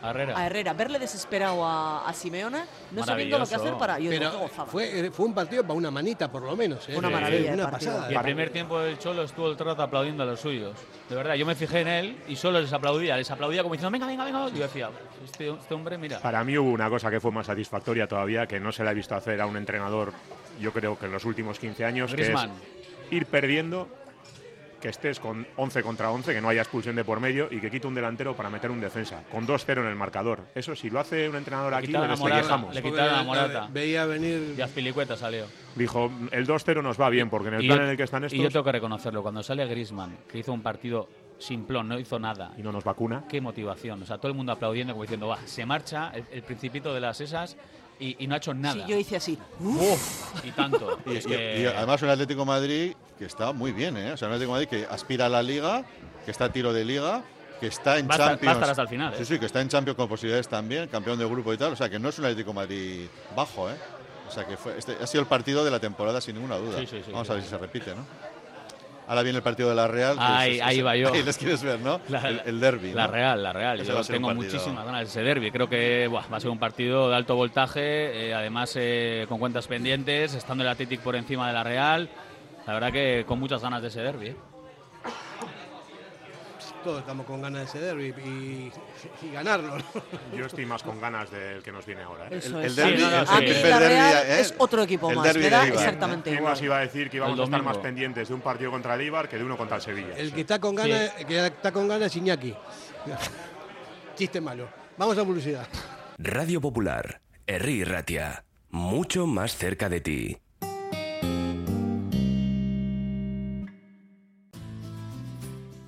Herrera. a Herrera, verle desesperado a, a Simeone, no sabiendo lo que hacer para. Yo digo, Pero gozada. fue, fue un partido para una manita, por lo menos. ¿eh? Una maravilla Una partido. pasada. Y el primer tiempo del Cholo estuvo el rato aplaudiendo a los suyos. De verdad, yo me fijé en él y solo les aplaudía. Les aplaudía como diciendo, venga, venga, venga. Y yo decía, este, este hombre, mira. Para mí hubo una cosa que fue más satisfactoria todavía, que no se le ha visto hacer a un entrenador, yo creo que en los últimos 15 años, que es ir perdiendo, que estés con 11 contra 11, que no haya expulsión de por medio y que quite un delantero para meter un defensa, con 2-0 en el marcador. Eso si lo hace un entrenador aquí, le quitaron a Morata, despellejamos. le quitaron la- Morata. Veía venir. Y Azpilicueta salió. Dijo, el 2-0 nos va bien, porque en el Y plan yo- en el que están Y yo estos tengo que reconocerlo, cuando sale Grisman, que hizo un partido simplón, no hizo nada. y no nos vacuna, Qué motivación. O sea, todo el mundo aplaudiendo, como diciendo, va, se marcha el, el principito de las esas y, y no ha hecho nada. Sí, yo hice así. Uf, y tanto. [laughs] Y, Es y- que- y además un Atlético de Madrid que está muy bien, ¿eh? O sea, Atlético de Madrid que aspira a la Liga, que está a tiro de Liga, que está en Va a Champions. estar hasta el final, ¿eh? Sí, sí, que está en Champions con posibilidades también, campeón de grupo y tal. O sea, que no es un Atlético Madrid bajo, ¿eh? O sea, que fue, este ha sido el partido de la temporada sin ninguna duda. Sí, sí, sí, Vamos a ver si se repite, ¿no? Ahora viene el partido de la Real. Ahí- es- ahí va yo. [laughs] Ahí les quieres ver, ¿no? La- el, el derby. La ¿no? Real, la Real. Ese Yo tengo muchísimas ganas de ese derby. Creo que buah, va a ser un partido de alto voltaje, eh, además eh, con cuentas pendientes, estando el Athletic por encima de la Real. La verdad que con muchas ganas de ese derby. ¿eh? Todos estamos con ganas de ese derby y, y ganarlo. ¿no? yo estoy más con ganas del que nos viene ahora. ¿eh? Eso El- el es. derbi- Sí, no, no, el sí. Derbi, Real ¿eh? es otro equipo El más. derbi Me de ¿eh? exactamente ¿Quién igual. nos iba a decir que íbamos El a estar más pendientes de un partido contra el Eibar que de uno contra el Sevilla? El que está con ganas, el que está con ganas es Iñaki. [laughs] Chiste malo. Vamos a publicidad. Radio Popular, Herri Ratia. Mucho más cerca de ti.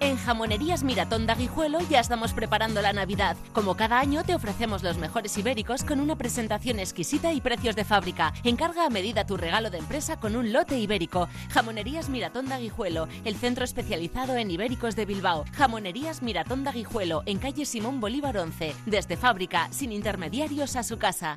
En Jamonerías Miratón de ya estamos preparando la Navidad. Como cada año te ofrecemos los mejores ibéricos con una presentación exquisita y precios de fábrica. Encarga a medida tu regalo de empresa con un lote ibérico. Jamonerías Miratón de el centro especializado en ibéricos de Bilbao. Jamonerías Miratón de en calle Simón Bolívar 11. Desde fábrica, sin intermediarios a su casa.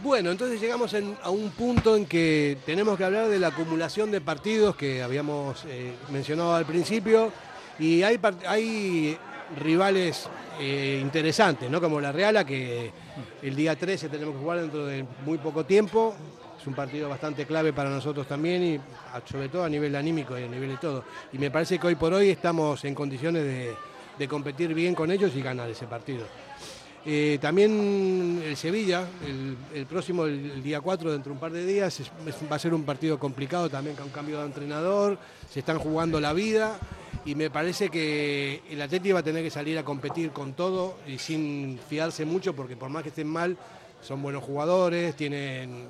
Bueno, entonces llegamos a un punto en que tenemos que hablar de la acumulación de partidos que habíamos eh, mencionado al principio y hay, rivales eh, interesantes, ¿no? Como la Reala, que el día 13 tenemos que jugar dentro de muy poco tiempo. Es un partido bastante clave para nosotros también y sobre todo a nivel anímico y a nivel de todo. Y me parece que hoy por hoy estamos en condiciones de competir bien con ellos y ganar ese partido. Eh, también el Sevilla, el, próximo, el, día 4, dentro de un par de días, va a ser un partido complicado también con cambio de entrenador, se están jugando la vida y me parece que el Atleti va a tener que salir a competir con todo y sin fiarse mucho porque por más que estén mal, son buenos jugadores, tienen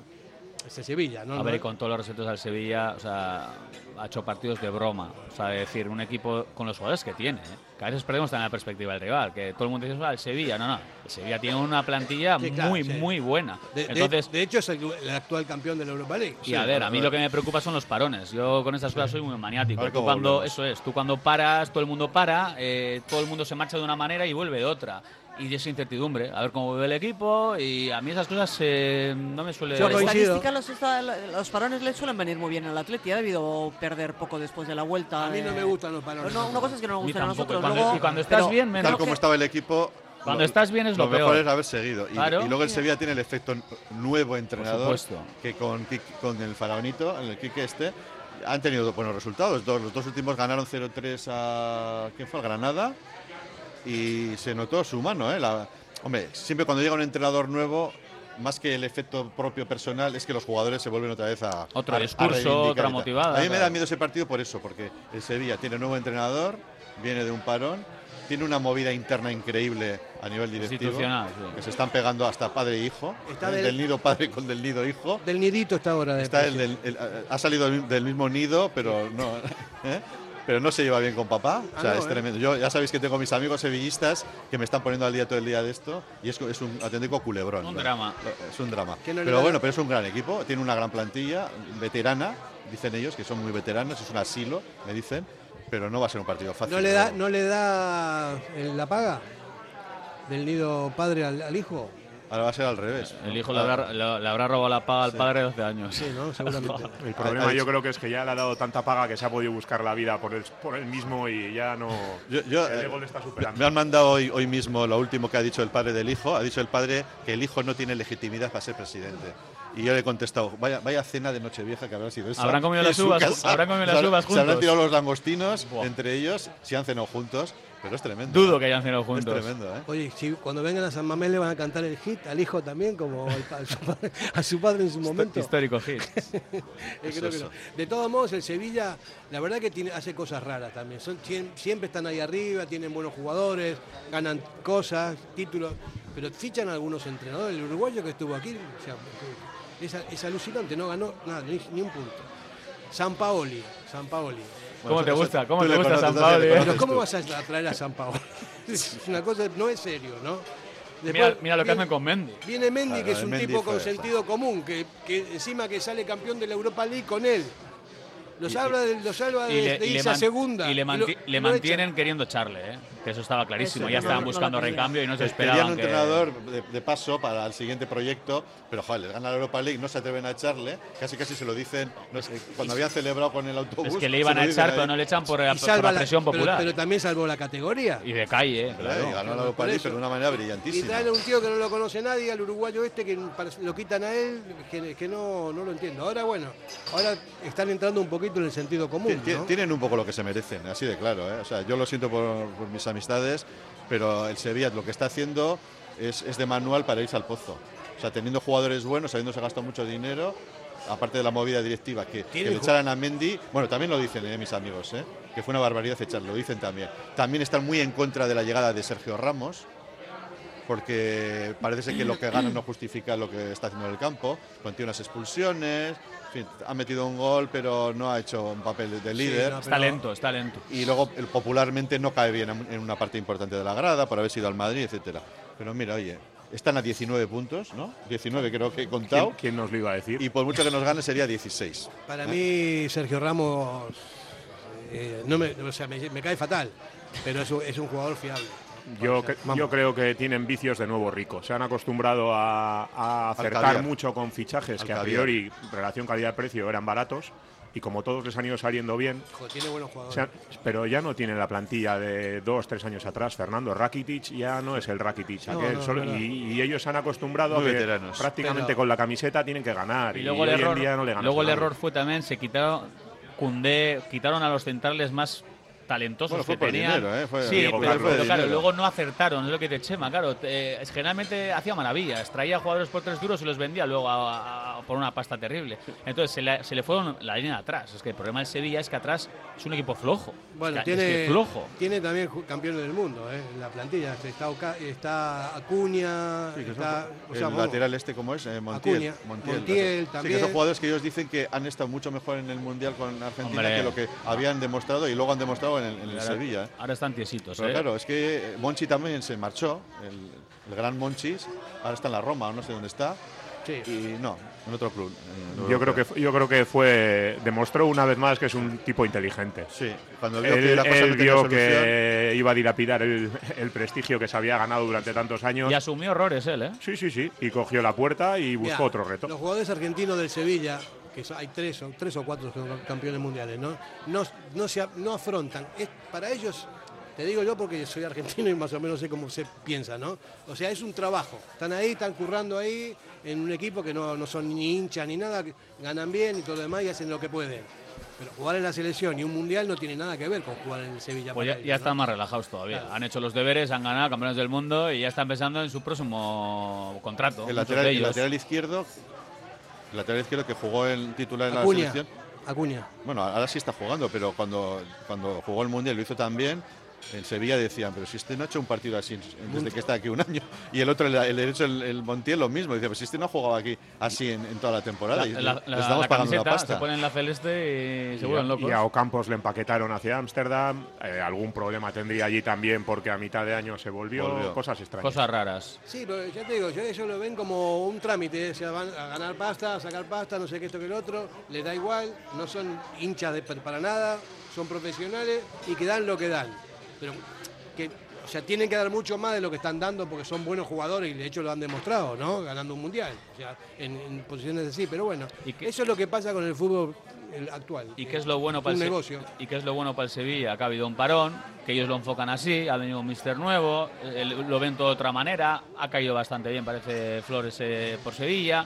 ese Sevilla, ¿no? A ver, con todos los respetos al Sevilla, o sea, ha hecho partidos de broma. O sea, es decir, un equipo con los jugadores que tiene. ¿eh? Que a veces perdemos también la perspectiva del rival, que todo el mundo dice, "Ah, el Sevilla. No, no. El Sevilla tiene una plantilla Sí, claro, muy, sí. muy buena. De, Entonces, de hecho, es el, el actual campeón de la Europa League. y a ver, a mí lo que me preocupa son los parones. Yo con estas cosas soy muy maniático. Tú cuando, volvemos. eso es, tú cuando paras, todo el mundo para, eh, todo el mundo se marcha de una manera y vuelve de otra. Y es incertidumbre, a ver cómo vuelve el equipo. Y a mí esas cosas eh, no me suele. Estadística, los, los parones le suelen venir muy bien al Atleti. Ha debido perder poco después de la vuelta. A mí no me gustan los parones. No, una cosa es que no nos Ni gustan a nosotros. Y cuando- luego- y cuando estás pero- bien, menos. Tal como estaba el equipo. Cuando estás bien es lo mejor peor. es haber seguido. Y, Claro. y luego el Sevilla tiene el efecto nuevo entrenador que con, con el faraonito, el Quique este, han tenido buenos resultados. Dos- los dos últimos ganaron 0-3 a ¿quién fue? Al Granada y se notó su mano. ¿eh? La- hombre, siempre cuando llega un entrenador nuevo, más que el efecto propio personal, es que los jugadores se vuelven otra vez a Otro a- a discurso, y otra motivada, A mí me da miedo ese partido por eso, porque el Sevilla tiene nuevo entrenador, viene de un parón, tiene una movida interna increíble a nivel directivo, Institucional, sí. que se están pegando hasta padre e hijo, Está ¿eh? del- del... nido padre con del nido hijo. Del nidito está ahora. de Está el del- el- ha salido del del mismo nido, pero no, [laughs] ¿eh? Pero no se lleva bien con papá. O Ah, sea, no, es ¿eh? tremendo. Yo ya sabéis que tengo mis amigos sevillistas que me están poniendo al día todo el día de esto y es, es un auténtico culebrón. Un ¿no? drama. Es un drama. No Pero bueno, pero es un gran equipo, tiene una gran plantilla, veterana, dicen ellos, que son muy veteranos, es un asilo, me dicen, pero no va a ser un partido fácil. ¿No le da, no le da el- la paga del nido padre al, al hijo? Ahora va a ser al revés. El hijo le habrá, le- le habrá robado la paga al Sí. padre de 12 años. Sí, ¿no? Seguramente. [laughs] El problema yo creo que es que ya le ha dado tanta paga que se ha podido buscar la vida por él, por él mismo y ya no. Yo- yo, el eh, ego le está Me superando. han mandado hoy, hoy mismo lo último que ha dicho el padre del hijo. Ha dicho el padre que el hijo no tiene legitimidad para ser presidente. Y yo le he contestado, vaya, vaya cena de Nochevieja que habrá sido esa. Habrán comido [laughs] las uvas- habrán comido las uvas Se habrán juntos. tirado los langostinos Buah. entre ellos, si han cenado juntos, pero es tremendo. Dudo que hayan cenado juntos. Es tremendo, ¿eh? Oye, si cuando vengan a San Mamés le van a cantar el hit al hijo también, como al a, su padre, a su padre en su momento. Histórico hit. [laughs] Eh, Eso, creo que eso. no. De todos modos, el Sevilla, la verdad que tiene, hace cosas raras también. Son, siem- siempre están ahí arriba, tienen buenos jugadores, ganan cosas, títulos, pero fichan a algunos entrenadores. El uruguayo que estuvo aquí, o sea, es, es alucinante, no ganó nada, ni, ni un punto. San Paoli, San Paoli. ¿Cómo te gusta? ¿Cómo te le gusta San Pablo? Pero ¿cómo vas a traer a San? [laughs] Es una cosa, no es serio, ¿no? Mira, Después mira lo que viene- hacen con Mendy. Viene Mendy, Claro, que es un Mendy tipo con sentido común, que, que encima que sale campeón de la Europa League con él. Lo Y- salva de, lo salva y de, le, de y irse a segunda. y le, y lo- manti- y le mantienen queriendo echarle, ¿eh? que eso estaba clarísimo. Ese, ya no, estaban no, no buscando quería. recambio y no se Querían esperaban un que... entrenador de, de paso para el siguiente proyecto, pero joder, les gana la Europa League, no se atreven a echarle, casi casi se lo dicen, no sé, cuando habían celebrado con el autobús. Es que le iban a echar, pero no le echan por, Y por la presión pero- popular. Pero, también salvó la categoría. Y de calle, eh, Claro, y ganó la Europa League, pero de una manera Y brillantísima. traen a un tío que no lo conoce nadie, al uruguayo este, que lo quitan a él, que, que no, no lo entiendo. Ahora, bueno, ahora están entrando un poquito en el sentido común. ¿no? Tienen un poco lo que se merecen, así de claro. ¿eh? O sea, yo lo siento por, por mis amistades, pero el Sevilla lo que está haciendo es, es de manual para irse al pozo. O sea, teniendo jugadores buenos, habiéndose gastado mucho dinero, aparte de la movida directiva, que, que le echaran a Mendy, bueno, también lo dicen eh, mis amigos, ¿eh? que fue una barbaridad echarlo, lo dicen también. También están muy en contra de la llegada de Sergio Ramos, porque parece ser que lo que gana no justifica lo que está haciendo en el campo, contiene unas expulsiones, fin, ha metido un gol, pero no ha hecho un papel de, de líder. Está lento, está lento. Y luego popularmente no cae bien en en una parte importante de la grada por haber sido al Madrid, etcétera. Pero mira, oye, están a 19 puntos, ¿no? 19 creo que he contado. ¿Quién, quién nos lo iba a decir? Y por mucho que nos gane sería 16. Para ¿eh? mí, Sergio Ramos, eh, no me, o sea, me, me cae fatal, pero es un, es un jugador fiable. Yo, yo creo que tienen vicios de nuevo rico. Se han acostumbrado a, a acertar mucho con fichajes Al que a priori, relación calidad-precio, eran baratos. Y como todos les han ido saliendo bien, Joder, tiene buenos jugadores. se han- pero ya no tienen la plantilla de dos, tres años atrás. Fernando Rakitic ya no es el Rakitic. No, aquel no, solo- no, y, y ellos se han acostumbrado Muy a que veteranos. prácticamente Pero- con la camiseta tienen que ganar. Y Y, luego el hoy error, en día no le luego el error fue también, se quitaron Cundé, quitaron a los centrales más talentosos Bueno, fue que por tenían. dinero, ¿eh? Fue- sí, pero, claro, luego no acertaron, es lo que te Chema, claro. es- generalmente hacía maravillas, traía jugadores por tres duros y los vendía luego a- a- por una pasta terrible. Entonces se le, se le fueron la línea de atrás. Es que el problema del Sevilla es que atrás es un equipo flojo. Bueno, Es que- es tiene, que flojo. tiene también campeones del mundo ¿eh? en la plantilla. Está, Oca- está Acuña, Sí, que son- está, o sea, el vamos, lateral este, ¿cómo es? Eh, Montiel. Acuña, Montiel Sí, que también. son jugadores que ellos dicen que han estado mucho mejor en el Mundial con Argentina Hombre. que lo que habían demostrado y luego han demostrado en el, en el Ahora- Sevilla. ¿eh? Ahora están tiesitos, Pero ¿eh? claro, es que Monchi también se marchó, el, el gran Monchis, ahora está en la Roma, no sé dónde está, Sí. y no, en otro club. en Yo creo que yo creo que fue demostró una vez más que es un tipo inteligente. Sí, cuando vio Él, que la cosa él no vio solución, que iba a dilapidar el, el prestigio que se había ganado durante tantos años. Y asumió errores él, ¿eh? Sí, sí, sí. Y cogió la puerta y buscó otro reto. Los jugadores argentinos del Sevilla, que son- hay tres o, tres o cuatro son campeones mundiales, ¿no? No, no, se, no afrontan. Es, para ellos, te digo yo porque soy argentino y más o menos sé cómo se piensa, ¿no? O sea, es un trabajo. Están ahí, están currando ahí en un equipo que no, no son ni hinchas ni nada, ganan bien y todo lo demás y hacen lo que pueden. Pero jugar en la selección y un mundial no tiene nada que ver con jugar en el Sevilla. Pues ya, ellos, ya ¿no? están más relajados todavía. Claro. Han hecho los deberes, han ganado campeones del mundo y ya están pensando en su próximo contrato. el lateral, de el lateral izquierdo, lateral izquierdo que jugó el titular en la selección, Acuña. bueno, ahora sí está jugando, pero cuando, cuando jugó el Mundial lo hizo también. En Sevilla decían, pero si este no ha hecho un partido así desde que está aquí un año. [laughs] Y el otro, el, el derecho, el, el Montiel, lo mismo. Decía, pues si este no ha jugado aquí así en, en toda la temporada. La, y la- le- la- les estamos la pagando camiseta, pasta. se ponen la celeste y se Y vuelven locos. Y a Ocampos le empaquetaron hacia Ámsterdam. eh, algún problema tendría allí también porque a mitad de año se volvió. Volvió. Cosas extrañas. Cosas raras. Sí, pero ya te digo, yo ellos lo ven como un trámite, o sea, van a ganar pasta, a sacar pasta, no sé qué esto que el otro, les da igual, no son hinchas de, para nada, son profesionales y que dan lo que dan. Pero que, o sea, tienen que dar mucho más de lo que están dando porque son buenos jugadores y de hecho lo han demostrado, ¿no? Ganando un mundial, o sea, en, en posiciones así, pero bueno, ¿Y qué- eso es lo que pasa con el fútbol actual. ¿Y qué es lo bueno para el negocio. ¿Y qué es lo bueno para el Sevilla? Que ha habido un parón, que ellos lo enfocan así, ha venido un mister nuevo, el- lo ven todo de otra manera, ha caído bastante bien, parece Flores eh, por Sevilla.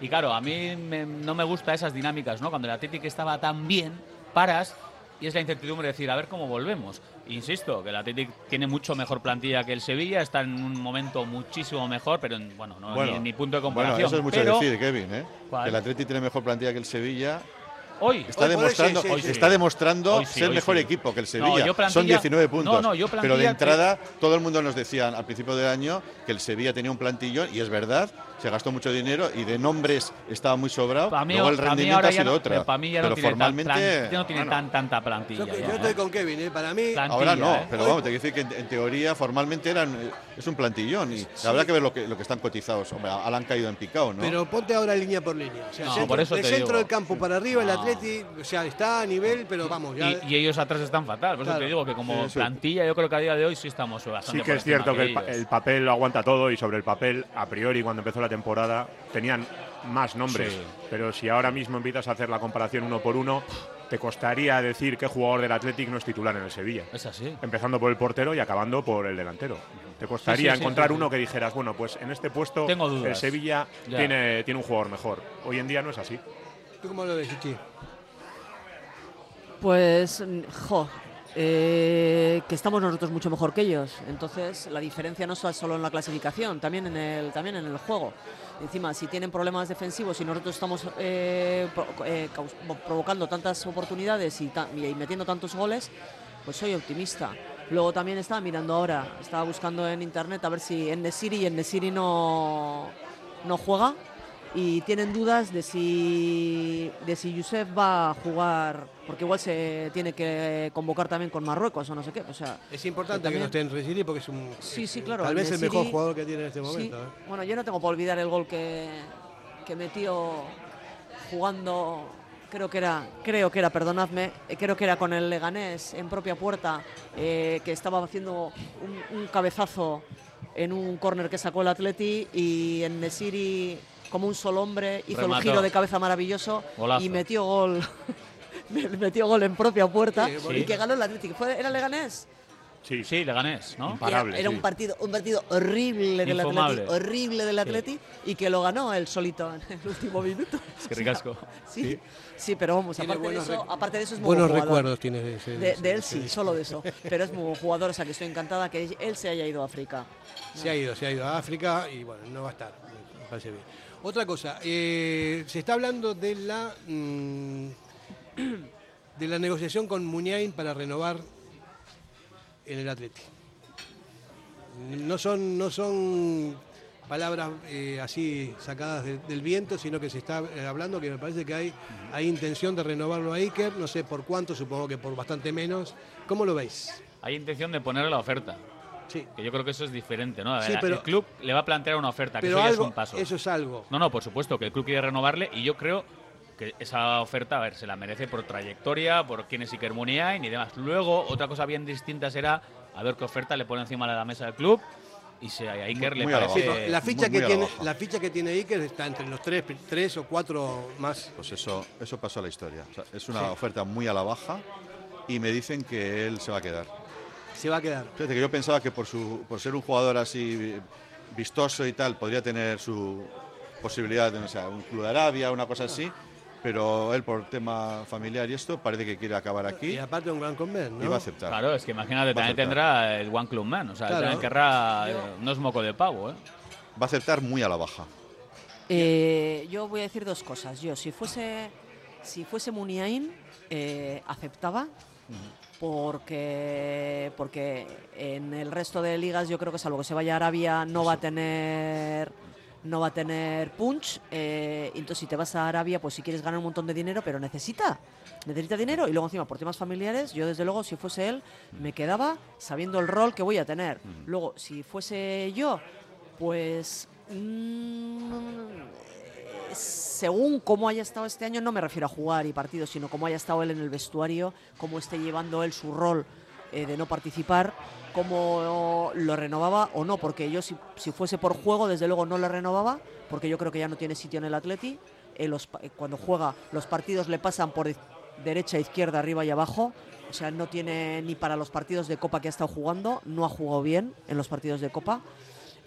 Y claro, a mí me- no me gustan esas dinámicas, ¿no? Cuando el Atlético estaba tan bien, paras y es la incertidumbre de decir, a ver cómo volvemos. Insisto, que el Atlético tiene mucho mejor plantilla que el Sevilla, está en un momento muchísimo mejor, pero en- bueno, no Bueno, ni, ni punto de Bueno, comparación. eso es mucho pero decir, Kevin, ¿eh? El Atleti tiene mejor plantilla que el Sevilla. Hoy, Está Hoy por hoy demostrando, sí, sí, sí. está demostrando Hoy sí, ser hoy mejor sí. equipo que el Sevilla. Son 19 puntos. no, no, yo pero de entrada, todo el mundo nos decía al principio del año que el Sevilla tenía un plantillón, y es verdad, se gastó mucho dinero y de nombres estaba muy sobrado. Para mí, Luego el rendimiento ha sido no, otra. pero para mí ya pero no tiene, tan, formalmente. plan- ya no tiene bueno, tan, tanta plantilla. Yo, ya, yo ¿eh? estoy con Kevin, ¿eh? para mí... Plantilla, Ahora no, ¿eh? pero vamos, te quiero decir que en, en teoría formalmente eran, eh, es un plantillón y habrá que ver lo que, lo que están cotizados. Hombre, han caído en picado, ¿no? Pero ponte ahora línea por línea. O sea, No, centro- por eso centro digo. del campo para arriba, el Atleti, o sea, está a nivel, pero vamos, ya... Y, y ellos atrás están fatal. Por eso te digo que como Sí, sí. plantilla, yo creo que a día de hoy sí estamos bastante Sí que por es cierto que el, pa- ellos. el papel lo aguanta todo y sobre el papel, a priori, cuando empezó la temporada, tenían más nombres. Sí. Pero si ahora mismo empiezas a hacer la comparación uno por uno, te costaría decir qué jugador del Athletic no es titular en el Sevilla. Es así. Empezando por el portero y acabando por el delantero. Te costaría Sí, sí, sí, encontrar sí, sí. uno que dijeras, bueno, pues en este puesto Tengo el Sevilla Ya. tiene, tiene un jugador mejor. Hoy en día no es así. ¿Tú cómo lo ves, Chichi? Pues, mm, jo, eh, que estamos nosotros mucho mejor que ellos. Entonces, la diferencia no está solo en la clasificación, también en el, también en el juego. Encima, si tienen problemas defensivos y nosotros estamos eh, eh, provocando tantas oportunidades y, ta- y metiendo tantos goles, pues soy optimista. Luego también estaba mirando ahora, estaba buscando en internet a ver si en Nesiri y en Nesiri no, no juega y tienen dudas de si de si Youssef va a jugar porque igual se tiene que convocar también con Marruecos o no sé qué o sea Es importante que no esté en Resiri porque es un. Sí, sí, claro, Tal vez el mejor jugador que tiene en este Sí. momento. ¿eh? bueno yo no tengo por olvidar el gol que, que metió jugando creo que era creo que era perdonadme eh, creo que era con el Leganés en propia puerta eh, que estaba haciendo un, un cabezazo en un córner que sacó el Atleti y en Nesiri como un solo hombre hizo Remató. un giro de cabeza maravilloso Golazo. y metió gol [laughs] metió gol en propia puerta Sí, y que ganó el Atleti ¿Fue, era Leganés Sí, sí, Leganés, ¿no? era, era un partido un partido horrible del Infumable. Atleti, horrible del Sí. Atleti y que lo ganó él solito en el último minuto. [laughs] Es que ricasco. [laughs] Sí, sí, pero vamos, aparte de, eso, aparte de eso es muy buenos buen jugador. recuerdos tiene de ese- De, de él sí, solo de eso. Pero es muy buen jugador, o sea que estoy encantada que él se haya ido a África. Se ha ido, se ha ido a África y bueno, no va a estar. Me parece bien. Otra cosa, eh, se está hablando de la mm, de la negociación con Muñain para renovar en el Atleti. No son, no son palabras eh, así sacadas de- del viento, sino que se está eh, hablando que me parece que hay, hay intención de renovarlo a Iker, no sé por cuánto, supongo que por bastante menos. ¿Cómo lo veis? Hay intención de ponerle la oferta. Sí. Que yo creo que eso es diferente, ¿no? Sí, El- pero- el club le va a plantear una oferta, que eso ya algo, es un paso. eso es algo. No, no, por supuesto, que el club quiere renovarle y yo creo que esa oferta, a ver, se la merece por trayectoria, por quién es Iker Muniain y demás. Luego, otra cosa bien distinta será a ver qué oferta le pone encima de la mesa del club y si a Iker le muy parece... La ficha, Muy- que tiene, la ficha que tiene Iker está entre los tres, tres o cuatro más. Pues eso, eso pasó a la historia. O sea, es una Sí. oferta muy a la baja y me dicen que él se va a quedar. Se va a quedar. Fíjate que yo pensaba que por, su, por ser un jugador así vistoso y tal, podría tener su posibilidad de, no sé, un club de Arabia, una cosa así, pero él por tema familiar y esto parece que quiere acabar aquí Y aparte un gran comer, ¿no? y va a aceptar. Claro, es que imagínate, Va también tendrá el One Club Man, o sea, Claro. también querrá... eh, no es moco de pavo, ¿eh? Va a aceptar muy a la baja. Eh, yo voy a decir dos cosas. Yo, si fuese, si fuese Muniain, eh, aceptaba, porque, porque en el resto de ligas yo creo que salvo que se vaya a Arabia no va a tener no va a tener punch. eh, entonces si te vas a Arabia, pues si quieres ganar un montón de dinero, pero necesita necesita dinero y luego encima por temas familiares, yo desde luego si fuese él me quedaba sabiendo el rol que voy a tener. Luego si fuese yo, pues mm, según cómo haya estado este año, no me refiero a jugar y partidos, sino cómo haya estado él en el vestuario, cómo esté llevando él su rol eh, de no participar, cómo lo renovaba o no, porque yo si, fuese por juego, desde luego no lo renovaba, porque yo creo que ya no tiene sitio en el Atleti. Eh, eh, cuando juega, los partidos le pasan por derecha, izquierda, arriba y abajo. O sea, no tiene ni para los partidos de Copa que ha estado jugando, no ha jugado bien en los partidos de Copa.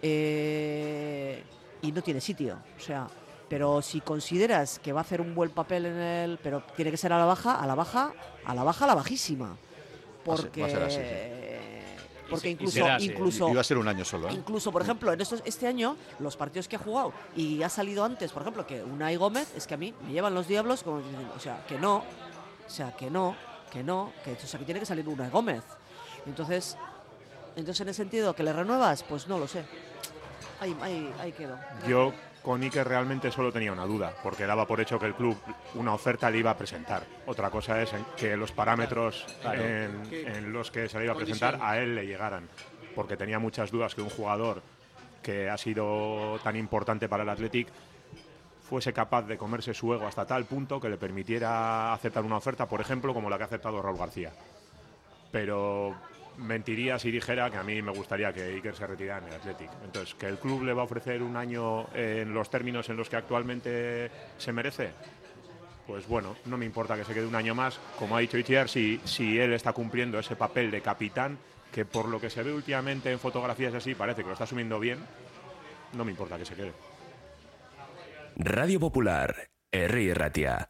Y no tiene sitio. O sea, pero si consideras que va a hacer un buen papel en el. Pero tiene que ser a la baja, a la baja, a la baja, a la bajísima. Porque. va a ser así, sí. Porque incluso, incluso Y va a ser un año solo. ¿eh? Incluso, por ejemplo, en estos, este año, los partidos que ha jugado y ha salido antes, por ejemplo, que Unai Gómez, es que a mí me llevan los diablos como diciendo, o sea, que no, o sea, que no, que no, que, o sea, que tiene que salir Unai Gómez. Entonces, entonces en el sentido que le renuevas, pues no lo sé. Ahí, ahí, ahí quedó. Yo con Iker realmente solo tenía una duda, porque daba por hecho que el club una oferta le iba a presentar. Otra cosa es que los parámetros Claro. en, en los que se le iba a presentar a él le llegaran, porque tenía muchas dudas que un jugador que ha sido tan importante para el Athletic fuese capaz de comerse su ego hasta tal punto que le permitiera aceptar una oferta, por ejemplo, como la que ha aceptado Raúl García. Pero mentiría si dijera que a mí me gustaría que Iker se retirara en el Athletic. Entonces, que el club le va a ofrecer un año en los términos en los que actualmente se merece, pues bueno, no me importa que se quede un año más. Como ha dicho Itziar, si, si él está cumpliendo ese papel de capitán, que por lo que se ve últimamente en fotografías así parece que lo está asumiendo bien, no me importa que se quede. Radio Popular, Herri Ratia.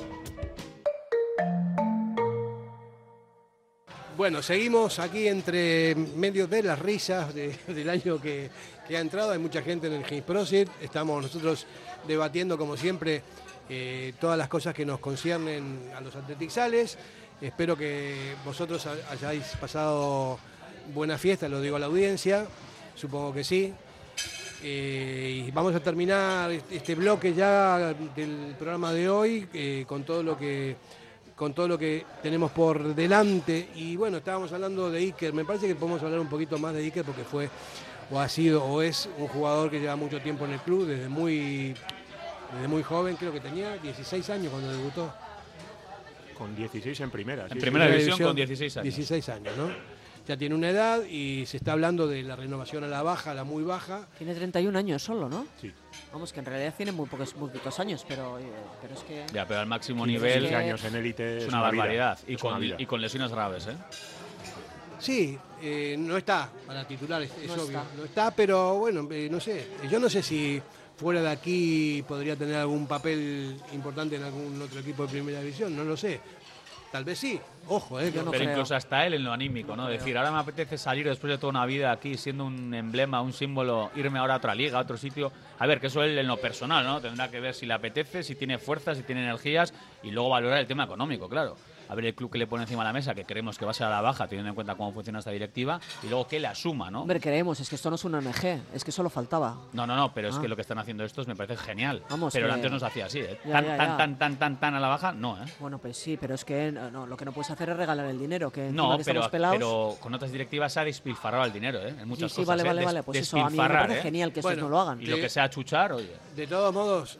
Bueno, seguimos aquí entre medio de las risas de- del año que, ha entrado. Hay mucha gente en el Games Prosit. Estamos nosotros debatiendo, como siempre, eh, todas las cosas que nos conciernen a los atletixales. Espero que vosotros ha- hayáis pasado buena fiesta, lo digo a la audiencia. Supongo que sí. Eh, y vamos a terminar este bloque ya del programa de hoy eh, con todo lo que con todo lo que tenemos por delante. Y bueno, estábamos hablando de Iker. Me parece que podemos hablar un poquito más de Iker porque fue o ha sido o es un jugador que lleva mucho tiempo en el club, desde muy, desde muy joven, creo que tenía 16 años cuando debutó. Con 16 en primera. En primera división con 16 años. 16 años, ¿no? Ya tiene una edad y se está hablando de la renovación a la baja, a la muy baja. Tiene 31 años solo, ¿no? Sí. Vamos, que en realidad tiene muy pocos, muy pocos años, pero, eh, pero es que... Ya, pero al máximo 15, nivel 16 años en élite es es una vida. barbaridad. Y, Es con, y con lesiones graves, ¿eh? Sí, eh, no está para titular, es, es No obvio. está. No está, pero bueno, eh, no sé. Yo no sé si fuera de aquí podría tener algún papel importante en algún otro equipo de primera división, no lo sé. Tal vez sí, ojo, eh. que- pero incluso hasta él en lo anímico, ¿no? Decir, ahora me apetece salir después de toda una vida aquí siendo un emblema, un símbolo, irme ahora a otra liga, a otro sitio. A ver, que eso él en lo personal, ¿no? Tendrá que ver si le apetece, si tiene fuerzas, si tiene energías y luego valorar el tema económico, claro. A ver el club que le pone encima de la mesa, que creemos que va a ser a la baja, teniendo en cuenta cómo funciona esta directiva, y luego que le asuma, ¿no? Hombre, creemos, es que esto no es una ONG, es que solo faltaba. No, no, no, pero es Ah. que lo que están haciendo estos me parece genial. Vamos, pero que- antes no se hacía así, ¿eh? Ya, tan, ya, tan, ya. tan, tan, tan, tan a la baja, no, ¿eh? Bueno, pues sí, pero es que no, no, lo que no puedes hacer es regalar el dinero, que No, que pero, estamos pelados... pero con otras directivas se ha despilfarrado el dinero, ¿eh? En muchas sí, cosas. vale, ¿eh? vale, vale, pues eso, a mí me parece ¿eh? genial que estos no lo hagan. Y lo que sea chuchar, oye. De todos modos,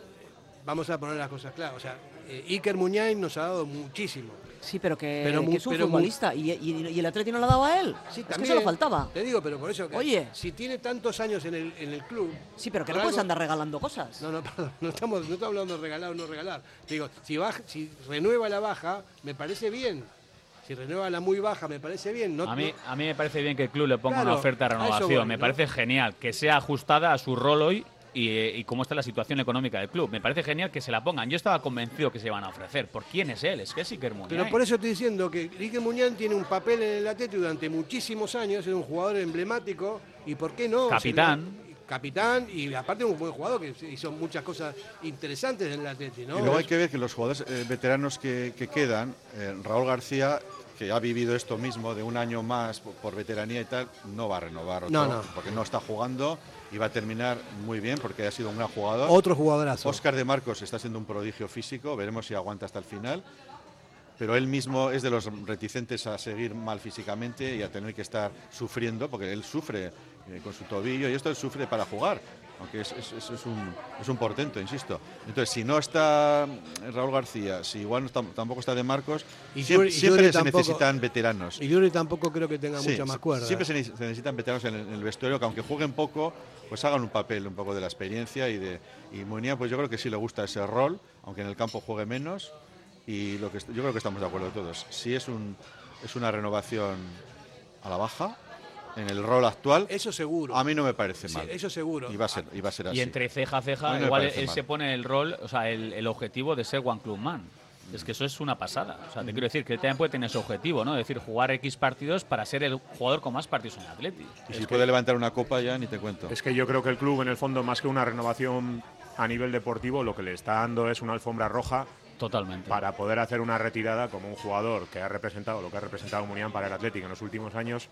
vamos a poner las cosas claras. O sea, eh, Iker Muñain nos ha dado muchísimo. Sí, pero que, Pero que mu- es un pero futbolista y, y- y el Atleti no lo ha dado a él. Sí, es que también, solo faltaba. Te digo, pero por eso que Oye. si tiene tantos años en el, en el club. Sí, pero que no puedes algo- andar regalando cosas. No, no, perdón, no estamos, no estamos hablando de regalar o no regalar. Te digo, si, baja, si renueva la baja, me parece bien. Si renueva la muy baja, me parece bien. No, A mí, no- a mí me parece bien que el club le ponga Claro, una oferta de renovación. voy, me ¿no? parece genial que sea ajustada a su rol hoy y, eh, y cómo está la situación económica del club. Me parece genial que se la pongan. Yo estaba convencido que se iban a ofrecer. ¿Por quién es él? Es que es Iker Muniain. Pero por eso estoy diciendo que Iker Muñán tiene un papel en el Atlético durante muchísimos años, es un jugador emblemático y ¿por qué no? Capitán. Capitán y aparte un buen jugador que hizo muchas cosas interesantes en el Atlético, ¿no? Y luego hay que ver que los jugadores eh, veteranos que, que quedan, eh, Raúl García, que ha vivido esto mismo de un año más por, por veteranía y tal, no va a renovar otro, No, no. porque no está jugando y va a terminar muy bien porque ha sido un gran jugador. Otro jugadorazo. Oscar de Marcos está siendo un prodigio físico, veremos si aguanta hasta el final. pero él mismo es de los reticentes a seguir mal físicamente y a tener que estar sufriendo, porque él sufre eh, con su tobillo y esto él sufre para jugar, aunque es, es- un, es un portento, insisto. Entonces, si no está Raúl García, si igual no está- tampoco está de Marcos, Y siempre, Yuri- siempre Yuri se tampoco- necesitan veteranos. Y Yuri tampoco creo que tenga Sí, mucha más cuerda. Siempre se, ne- se necesitan veteranos en el, en el vestuario que aunque jueguen poco, pues hagan un papel un poco de la experiencia y de y Munía, pues yo creo que sí le gusta ese rol, aunque en el campo juegue menos. Y lo que yo creo que estamos de acuerdo todos. Si es un es una renovación a la baja en el rol actual, Eso seguro. a mí no me parece Sí, mal. eso seguro. Y va a ser, y va a ser así. Y entre ceja a ceja, igual él mal. se pone el rol, o sea, el, el objetivo de ser One Club Man. Es que eso es una pasada. O sea, te quiero decir que él también puede tener su objetivo, ¿no? Es decir, jugar X partidos para ser el jugador con más partidos en el Atleti. Y Es si que- puede levantar una copa ya ni te cuento. Es que yo creo que el club, en el fondo, más que una renovación a nivel deportivo, lo que le está dando es una alfombra roja Totalmente. para poder hacer una retirada como un jugador que ha representado lo que ha representado Munián para el Atlético en los últimos años,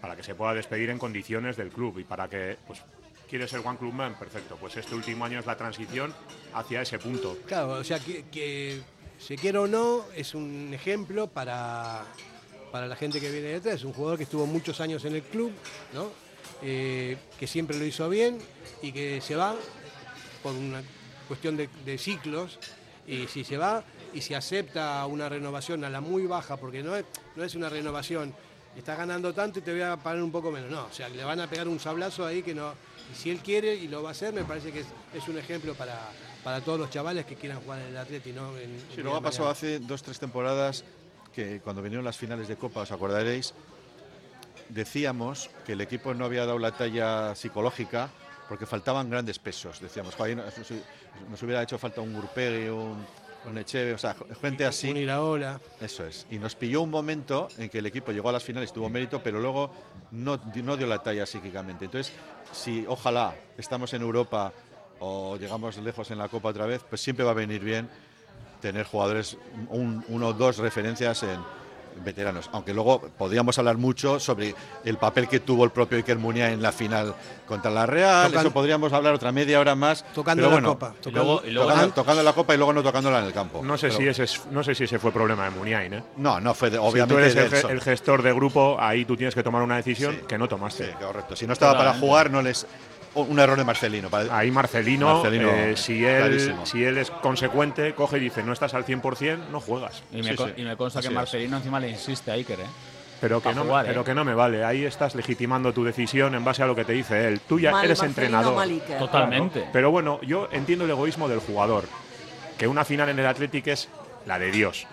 para que se pueda despedir en condiciones del club y para que, pues, quiere ser One Club Man, perfecto. Pues este último año es la transición hacia ese punto. Claro, o sea, que, que se quiera o no, es un ejemplo para, para la gente que viene detrás. Es un jugador que estuvo muchos años en el club, ¿no? Eh, que siempre lo hizo bien y que se va por una cuestión de, ciclos. Y si se va y si acepta una renovación a la muy baja, porque no es, no es una renovación, estás ganando tanto y te voy a pagar un poco menos. No, o sea, le van a pegar un sablazo ahí que no. Y si él quiere y lo va a hacer, me parece que es un ejemplo para, para todos los chavales que quieran jugar en el Atleti, ¿no? En- Sí, luego ha pasado hace dos, tres temporadas que cuando vinieron las finales de Copa, os acordaréis, decíamos que el equipo no había dado la talla psicológica porque faltaban grandes pesos. Decíamos, "Jo, ahí nos, hubiera hecho falta un Gurpegui, un, un Echeve, o sea, gente así. Un Iraola. Eso es. Y nos pilló un momento en que el equipo llegó a las finales, tuvo mérito, pero luego no, no dio la talla psíquicamente. Entonces, si ojalá estamos en Europa o llegamos lejos en la Copa otra vez, pues siempre va a venir bien tener jugadores, un- uno o dos referencias en veteranos. Aunque luego podríamos hablar mucho sobre el papel que tuvo el propio Iker Muniain en la final contra la Real. Tocan- Eso podríamos hablar otra media hora más. Tocando pero la bueno, copa. Y luego- y luego- tocando, tocando la copa y luego no tocándola en el campo. No sé, Pero- si ese, es- no sé si ese fue problema de Muniain, ¿eh? No, no fue de- si obviamente tú eres el, el gestor de grupo, ahí tú tienes que tomar una decisión que no tomaste. Sí, correcto. Si no estaba para jugar, no les. Un error de Marcelino. Ahí Marcelino, Marcelino, eh, si, él, clarísimo. si él es consecuente, coge y dice, no estás al 100%, no juegas. Y me, Sí, con- sí. y me consta Así que es. Marcelino encima le insiste a Iker, ¿eh? Pero que, no, jugar, pero ¿eh? que no me vale. Ahí estás legitimando tu decisión en base a lo que te dice él. Tú ya Mal eres Marcelino, entrenador. mal Iker. Totalmente. Claro. Pero bueno, yo entiendo el egoísmo del jugador. Que una final en el Athletic es la de Dios.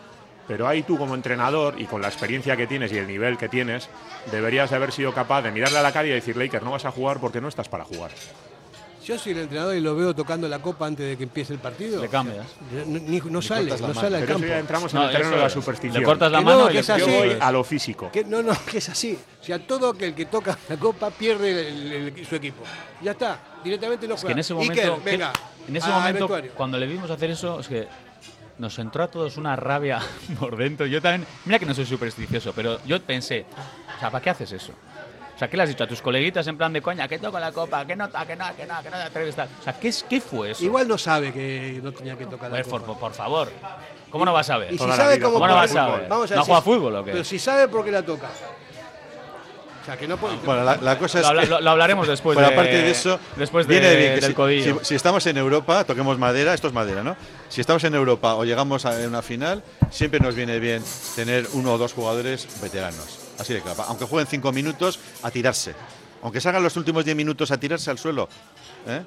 Pero ahí tú como entrenador y con la experiencia que tienes y el nivel que tienes, deberías de haber sido capaz de mirarle a la cara y decirle, Iker, no vas a jugar porque no estás para jugar. Yo soy el entrenador y lo veo tocando la copa antes de que empiece el partido. Le cambias. No, ni- no sale, no sale al Pero eso campo. ya entramos en No, el terreno eso de la superstición. Le cortas la Que mano no, y es así. Yo voy a lo físico. Que, no, no, que es así. O sea, todo que el que toca la copa pierde el- el- su equipo. Ya está, directamente no Es que juega. en ese Iker, momento, que- venga, en ese momento cuando le vimos hacer eso, es que nos entró a todos una rabia [laughs] por dentro. Yo también, mira que no soy supersticioso, pero yo pensé, o sea, ¿para qué haces eso? O sea, ¿qué le has dicho a tus coleguitas en plan de coña? Que toca la copa, que no, que no, que no, que no te atreves tal. O sea, ¿qué, es, ¿qué fue eso? Igual no sabe que no tenía que tocar la por, copa. por, por favor. ¿Cómo no vas a? Y si sabe cómo ¿Cómo no vas a ver? vamos a ¿No decir, juega fútbol o qué? Pero si sabe por qué la toca. O sea, que no puede. Bueno, la, la cosa es que. lo- lo hablaremos [laughs] después Pero de, aparte de eso, después de- viene bien que del si, codillo. si- si estamos en Europa, toquemos madera, esto es madera, ¿no? Si estamos en Europa o llegamos a una final, siempre nos viene bien tener uno o dos jugadores veteranos. Así de claro. Aunque jueguen cinco minutos, a tirarse. Aunque salgan los últimos diez minutos a tirarse al suelo. ¿eh?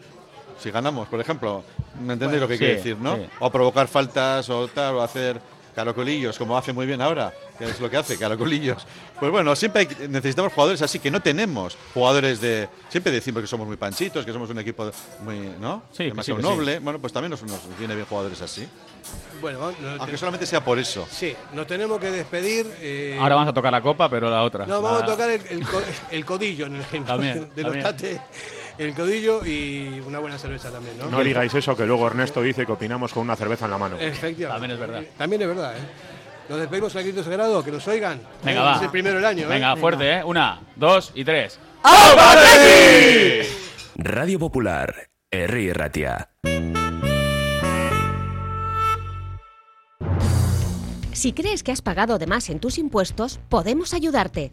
Si ganamos, por ejemplo. ¿Me entendéis Bueno, lo que sí, quiero decir, no? sí. O provocar faltas o tal, o hacer caracolillos, como hace muy bien ahora, que es lo que hace, caracolillos. Pues bueno, siempre hay necesitamos jugadores así, que no tenemos jugadores de... Siempre decimos que somos muy panchitos, que somos un equipo muy, ¿no? Sí, que Demasiado sí, que sí. noble. Bueno, pues también nos, nos viene bien jugadores así. Bueno, no, Aunque te- solamente sea por eso. sí, nos tenemos que despedir. eh, Ahora vamos a tocar la copa, pero la otra. No, vamos La- a tocar el, el co- el codillo en el ejemplo También, de los también. tates. El codillo y una buena cerveza también, ¿no? No digáis eso, que luego Ernesto dice que opinamos con una cerveza en la mano. Efectivamente. También es verdad. También es verdad, ¿eh? Nos despedimos al grito sagrado, que nos oigan. Venga, va. Es el primero del año, ¿eh? Venga, fuerte, ¿eh? Una, dos y tres. Radio Popular, Herri Ratia. Si crees que has pagado de más en tus impuestos, podemos ayudarte.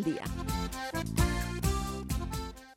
del día.